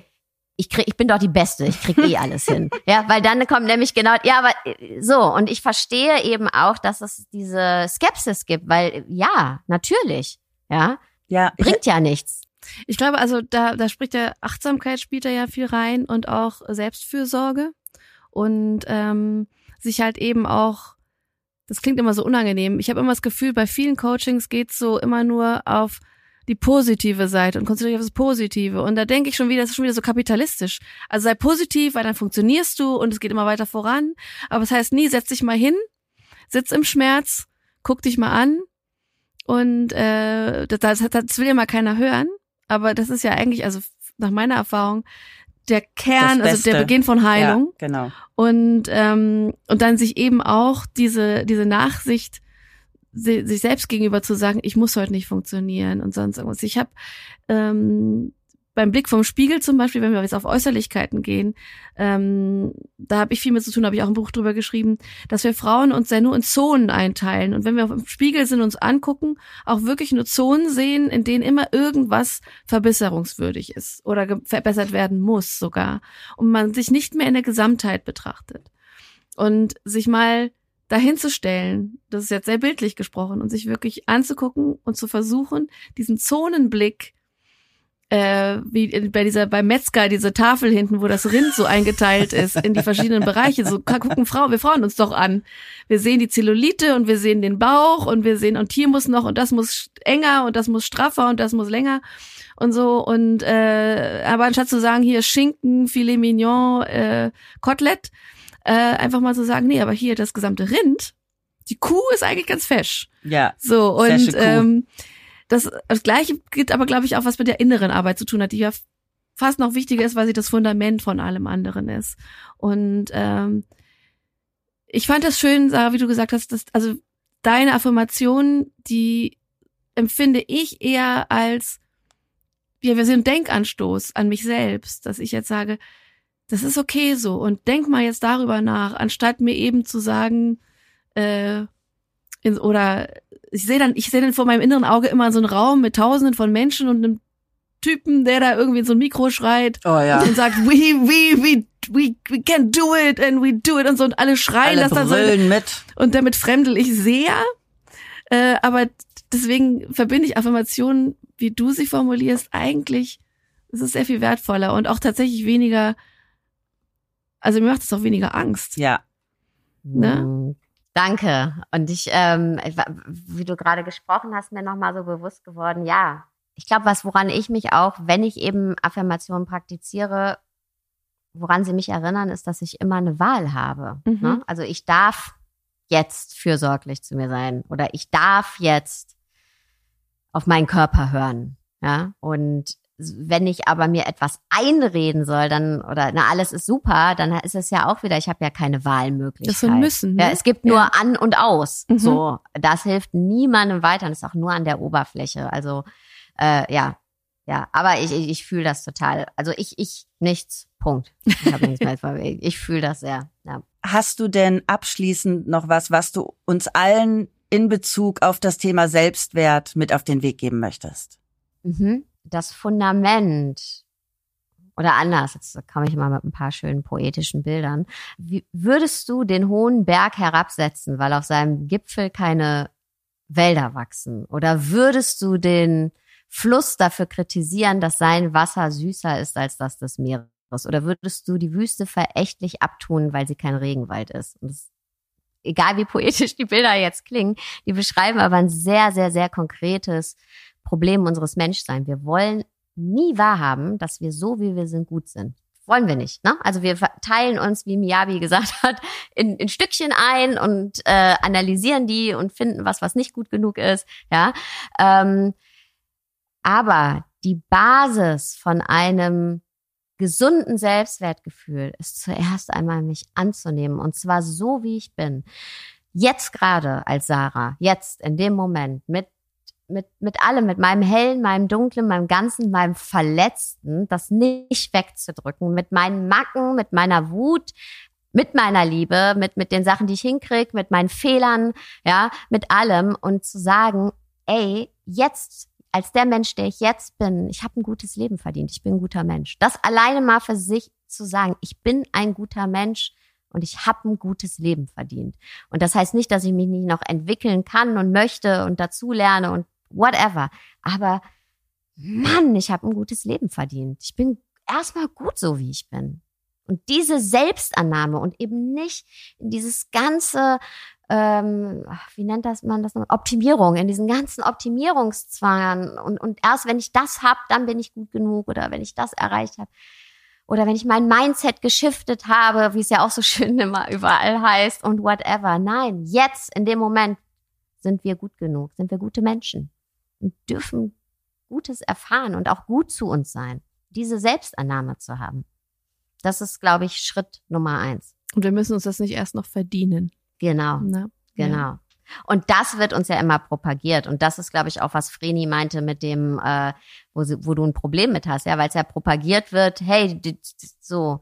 ich krieg, ich bin doch die Beste, ich krieg eh alles hin. <laughs> Ja, weil dann kommt nämlich genau, ja, aber so, und ich verstehe eben auch, dass es diese Skepsis gibt, weil ja, natürlich, ja, ja bringt ja nichts. Ich glaube, also da, da spricht der Achtsamkeit spielt da ja viel rein und auch Selbstfürsorge und ähm, sich halt eben auch das klingt immer so unangenehm. Ich habe immer das Gefühl, bei vielen Coachings geht's so immer nur auf die positive Seite und konzentriere auf das Positive. Und da denke ich schon wieder, das ist schon wieder so kapitalistisch. Also sei positiv, weil dann funktionierst du und es geht immer weiter voran. Aber das heißt nie, setz dich mal hin, sitz im Schmerz, guck dich mal an. Und äh, das, das, das will ja mal keiner hören. Aber das ist ja eigentlich, also nach meiner Erfahrung, der Kern, also der Beginn von Heilung. Ja, genau. Und ähm, und dann sich eben auch diese diese Nachsicht sich selbst gegenüber zu sagen, ich muss heute nicht funktionieren und sonst irgendwas. Ich habe ähm, beim Blick vom Spiegel zum Beispiel, wenn wir jetzt auf Äußerlichkeiten gehen, ähm, da habe ich viel mit zu tun, habe ich auch ein Buch drüber geschrieben, dass wir Frauen uns ja nur in Zonen einteilen. Und wenn wir dem Spiegel sind, uns angucken, auch wirklich nur Zonen sehen, in denen immer irgendwas verbesserungswürdig ist oder verbessert werden muss sogar. Und man sich nicht mehr in der Gesamtheit betrachtet. Und sich mal dahin zu stellen, das ist jetzt sehr bildlich gesprochen, und sich wirklich anzugucken und zu versuchen, diesen Zonenblick äh, wie bei dieser beim Metzger diese Tafel hinten, wo das Rind so eingeteilt ist in die verschiedenen Bereiche. So gucken Frauen, wir Frauen uns doch an. Wir sehen die Zellulite und wir sehen den Bauch und wir sehen und hier muss noch und das muss enger und das muss straffer und das muss länger und so und äh, aber anstatt zu sagen hier Schinken, Filet Mignon, äh, Kotelett, äh, einfach mal so sagen, nee, aber hier das gesamte Rind, die Kuh ist eigentlich ganz fesch. Ja. So und ähm, das, das gleiche geht aber, glaube ich, auch was mit der inneren Arbeit zu tun hat, die ja fast noch wichtiger ist, weil sie das Fundament von allem anderen ist. Und ähm, ich fand das schön, Sarah, wie du gesagt hast, dass, also deine Affirmation, die empfinde ich eher als ja, wir sind Denkanstoß an mich selbst, dass ich jetzt sage, das ist okay so und denk mal jetzt darüber nach, anstatt mir eben zu sagen, äh, in, oder ich sehe dann, ich sehe dann vor meinem inneren Auge immer so einen Raum mit Tausenden von Menschen und einem Typen, der da irgendwie in so ein Mikro schreit Oh ja. und sagt, we, we, we, we, we can do it and we do it und so und alle schreien, Alle dass da so mit. und damit fremdel ich sehr. Äh, aber deswegen verbinde ich Affirmationen, wie du sie formulierst, eigentlich, es ist sehr viel wertvoller und auch tatsächlich weniger, also mir macht es auch weniger Angst. Ja. Ne? Danke. Und ich, ähm, wie du gerade gesprochen hast, mir nochmal so bewusst geworden, ja, ich glaube, was, woran ich mich auch, wenn ich eben Affirmationen praktiziere, woran sie mich erinnern, ist, dass ich immer eine Wahl habe. Mhm. Ne? Also ich darf jetzt fürsorglich zu mir sein oder ich darf jetzt auf meinen Körper hören. Ja, und wenn ich aber mir etwas einreden soll, dann oder na alles ist super, dann ist es ja auch wieder, ich habe ja keine Wahlmöglichkeit. Das ein Müssen. Ne? Ja, es gibt nur Ja. an und aus. Mhm. So, das hilft niemandem weiter. Das ist auch nur an der Oberfläche. Also äh, ja, ja. Aber ich, ich, ich fühle das total. Also ich, ich nichts. Punkt. Ich nichts mehr. vor- Ich, <laughs> ich fühle das sehr. Ja. Hast du denn abschließend noch was, was du uns allen in Bezug auf das Thema Selbstwert mit auf den Weg geben möchtest? Mhm. Das Fundament oder anders, jetzt komme ich mal mit ein paar schönen poetischen Bildern. Wie, würdest du den hohen Berg herabsetzen, weil auf seinem Gipfel keine Wälder wachsen? Oder würdest du den Fluss dafür kritisieren, dass sein Wasser süßer ist als das des Meeres? Oder würdest du die Wüste verächtlich abtun, weil sie kein Regenwald ist? Das, egal wie poetisch die Bilder jetzt klingen, die beschreiben aber ein sehr, sehr, sehr konkretes Problem unseres Menschseins. Wir wollen nie wahrhaben, dass wir so, wie wir sind, gut sind. Wollen wir nicht. Ne? Also wir teilen uns, wie Miyabi gesagt <laughs> hat, in, in Stückchen ein und äh, analysieren die und finden was, was nicht gut genug ist. Ja, ähm, aber die Basis von einem gesunden Selbstwertgefühl ist zuerst einmal mich anzunehmen und zwar so, wie ich bin. Jetzt gerade als Sarah, jetzt in dem Moment mit mit, mit allem, mit meinem Hellen, meinem Dunklen, meinem Ganzen, meinem Verletzten, das nicht wegzudrücken, mit meinen Macken, mit meiner Wut, mit meiner Liebe, mit, mit den Sachen, die ich hinkrieg, mit meinen Fehlern, ja, mit allem und zu sagen, ey, jetzt, als der Mensch, der ich jetzt bin, ich habe ein gutes Leben verdient, ich bin ein guter Mensch. Das alleine mal für sich zu sagen, ich bin ein guter Mensch, und ich habe ein gutes Leben verdient. Und das heißt nicht, dass ich mich nicht noch entwickeln kann und möchte und dazulerne und whatever. Aber Mann, ich habe ein gutes Leben verdient. Ich bin erstmal gut so, wie ich bin. Und diese Selbstannahme und eben nicht in dieses ganze, ähm, wie nennt das man das noch? Optimierung, in diesen ganzen Optimierungszwang und, und erst wenn ich das hab, dann bin ich gut genug oder wenn ich das erreicht habe oder wenn ich mein Mindset geschiftet habe, wie es ja auch so <laughs> schön immer überall heißt und whatever. Nein, jetzt in dem Moment sind wir gut genug, sind wir gute Menschen dürfen Gutes erfahren und auch gut zu uns sein. Diese Selbstannahme zu haben. Das ist, glaube ich, Schritt Nummer eins. Und wir müssen uns das nicht erst noch verdienen. Genau, Ne? genau. Ja. Und das wird uns ja immer propagiert. Und das ist, glaube ich, auch was Vreni meinte mit dem, äh, wo, sie, wo du ein Problem mit hast, ja, weil es ja propagiert wird, hey, so,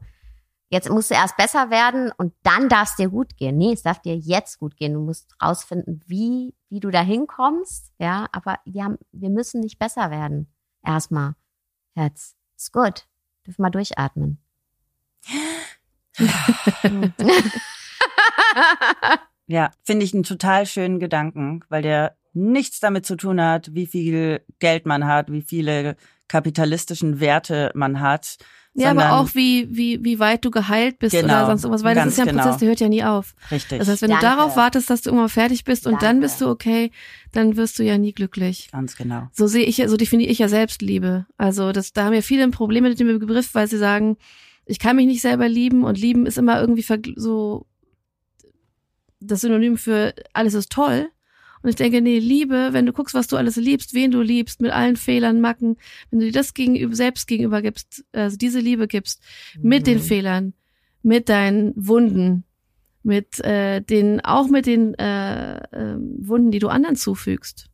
jetzt musst du erst besser werden und dann darf es dir gut gehen. Nee, es darf dir jetzt gut gehen. Du musst rausfinden, wie, wie du da hinkommst, ja, aber wir, haben, wir müssen nicht besser werden. Erstmal. Jetzt. Ist gut. Dürfen mal durchatmen. <laughs> Ja, finde ich einen total schönen Gedanken, weil der nichts damit zu tun hat, wie viel Geld man hat, wie viele kapitalistischen Werte man hat. Ja, sondern, aber auch wie, wie, wie weit du geheilt bist Genau, oder sonst irgendwas, weil das ist ja ein genau. Prozess, der hört ja nie auf. Richtig. Das heißt, wenn Danke. du darauf wartest, dass du irgendwann fertig bist und dann Danke. bist du okay, dann wirst du ja nie glücklich. ganz genau. So sehe ich ja, so definiere ich ja Selbstliebe. Also das, da haben ja viele ein Problem mit dem Begriff, weil sie sagen, ich kann mich nicht selber lieben und lieben ist immer irgendwie vergl- so das Synonym für alles ist toll. Und ich denke, nee, Liebe, wenn du guckst, was du alles liebst, wen du liebst, mit allen Fehlern, Macken, wenn du dir das gegenüber, selbst gegenüber gibst, also diese Liebe gibst, mit den Mhm. Fehlern, mit deinen Wunden, mit äh, den, auch mit den äh, ähm, Wunden, die du anderen zufügst.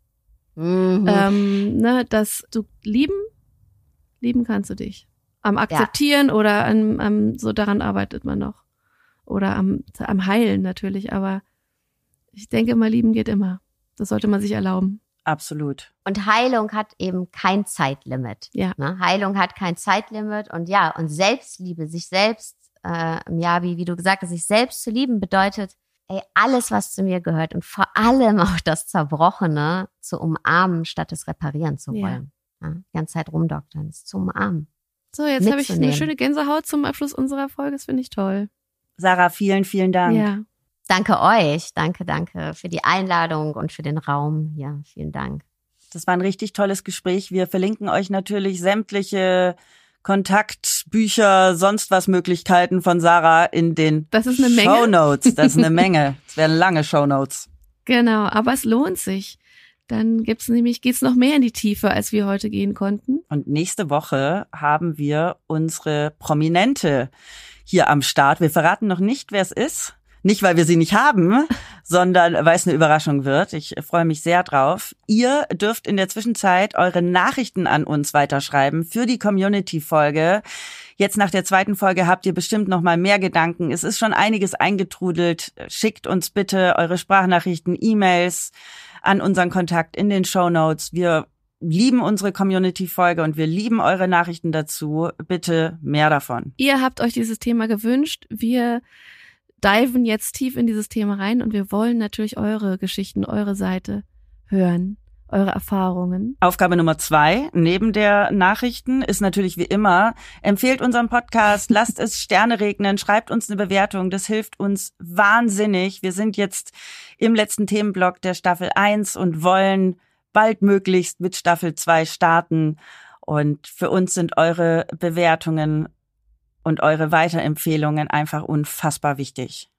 Mhm. Ähm, ne, dass du lieben, lieben kannst du dich. Am Akzeptieren oder am, am, so daran arbeitet man noch. Oder am, am Heilen natürlich, aber Ich denke immer, lieben geht immer. Das sollte man sich erlauben. Absolut. Und Heilung hat eben kein Zeitlimit. Ja. Ne? Heilung hat kein Zeitlimit und ja, und Selbstliebe, sich selbst, äh, ja, wie, wie du gesagt hast, sich selbst zu lieben bedeutet, ey, alles, was zu mir gehört und vor allem <laughs> auch das Zerbrochene zu umarmen, statt es reparieren zu Ja. wollen. Ja. Die ganze Zeit rumdoktern, es zu umarmen. So, jetzt habe ich eine schöne Gänsehaut zum Abschluss unserer Folge. Das finde ich toll. Sarah, vielen, vielen Dank. Ja. Danke euch, danke, danke für die Einladung und für den Raum. Ja, vielen Dank. Das war ein richtig tolles Gespräch. Wir verlinken euch natürlich sämtliche Kontaktbücher, sonst was Möglichkeiten von Sarah in den Das ist eine Menge. Show Notes. Das ist eine Menge. Das werden lange Show Notes. Genau, aber es lohnt sich. Dann gibt's nämlich, geht's noch mehr in die Tiefe, als wir heute gehen konnten. Und nächste Woche haben wir unsere Prominente hier am Start. Wir verraten noch nicht, wer es ist. Nicht, weil wir sie nicht haben, sondern weil es eine Überraschung wird. Ich freue mich sehr drauf. Ihr dürft in der Zwischenzeit eure Nachrichten an uns weiterschreiben für die Community-Folge. Jetzt nach der zweiten Folge habt ihr bestimmt noch mal mehr Gedanken. Es ist schon einiges eingetrudelt. Schickt uns bitte eure Sprachnachrichten, E-Mails an unseren Kontakt in den Show Notes. Wir lieben unsere Community-Folge und wir lieben eure Nachrichten dazu. Bitte mehr davon. Ihr habt euch dieses Thema gewünscht. Wir diven jetzt tief in dieses Thema rein und wir wollen natürlich eure Geschichten, eure Seite hören, eure Erfahrungen. Aufgabe Nummer zwei, neben der Nachrichten, ist natürlich wie immer, empfehlt unseren Podcast, <laughs> lasst es Sterne regnen, schreibt uns eine Bewertung, das hilft uns wahnsinnig. Wir sind jetzt im letzten Themenblock der Staffel 1 und wollen baldmöglichst mit Staffel 2 starten. Und für uns sind eure Bewertungen und eure Weiterempfehlungen einfach unfassbar wichtig.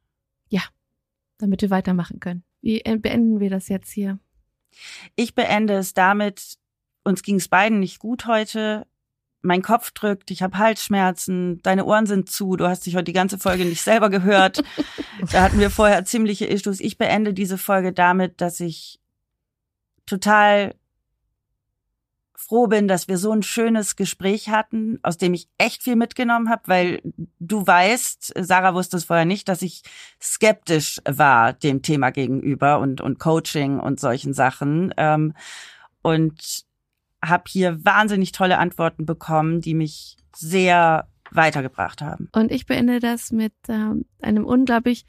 damit wir weitermachen können. Wie äh, beenden wir das jetzt hier? Ich beende es damit, uns ging es beiden nicht gut heute. Mein Kopf drückt, ich habe Halsschmerzen, deine Ohren sind zu, du hast dich heute die ganze Folge nicht selber gehört. <laughs> da hatten wir vorher ziemliche Issues. Ich beende diese Folge damit, dass ich total froh bin, dass wir so ein schönes Gespräch hatten, aus dem ich echt viel mitgenommen habe, weil du weißt, Sarah wusste es vorher nicht, dass ich skeptisch war dem Thema gegenüber und, und Coaching und solchen Sachen. Ähm, und habe hier wahnsinnig tolle Antworten bekommen, die mich sehr weitergebracht haben. Und ich beende das mit ähm, einem unglaublich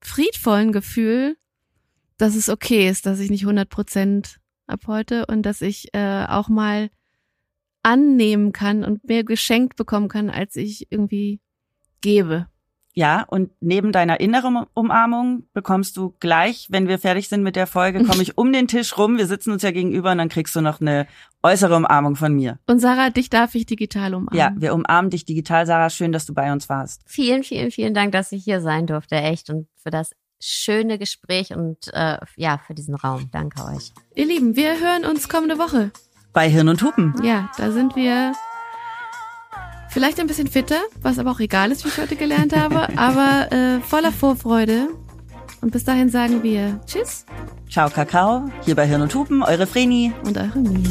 friedvollen Gefühl, dass es okay ist, dass ich nicht 100 Prozent ab heute und dass ich äh, auch mal annehmen kann und mehr geschenkt bekommen kann, als ich irgendwie gebe. Ja, und neben deiner inneren Umarmung bekommst du gleich, wenn wir fertig sind mit der Folge, komme ich <laughs> um den Tisch rum, wir sitzen uns ja gegenüber und dann kriegst du noch eine äußere Umarmung von mir. Und Sarah, dich darf ich digital umarmen. Ja, wir umarmen dich digital, Sarah. Schön, dass du bei uns warst. Vielen, vielen, vielen Dank, dass ich hier sein durfte, echt. Und für das schöne Gespräch und äh, ja, für diesen Raum. Danke euch. Ihr Lieben, wir hören uns kommende Woche. Bei Hirn und Hupen. Ja, da sind wir vielleicht ein bisschen fitter, was aber auch egal ist, wie ich heute gelernt habe, <laughs> aber äh, voller Vorfreude. Und bis dahin sagen wir Tschüss Ciao, Kakao. Hier bei Hirn und Hupen, eure Vreni. und eure Mia.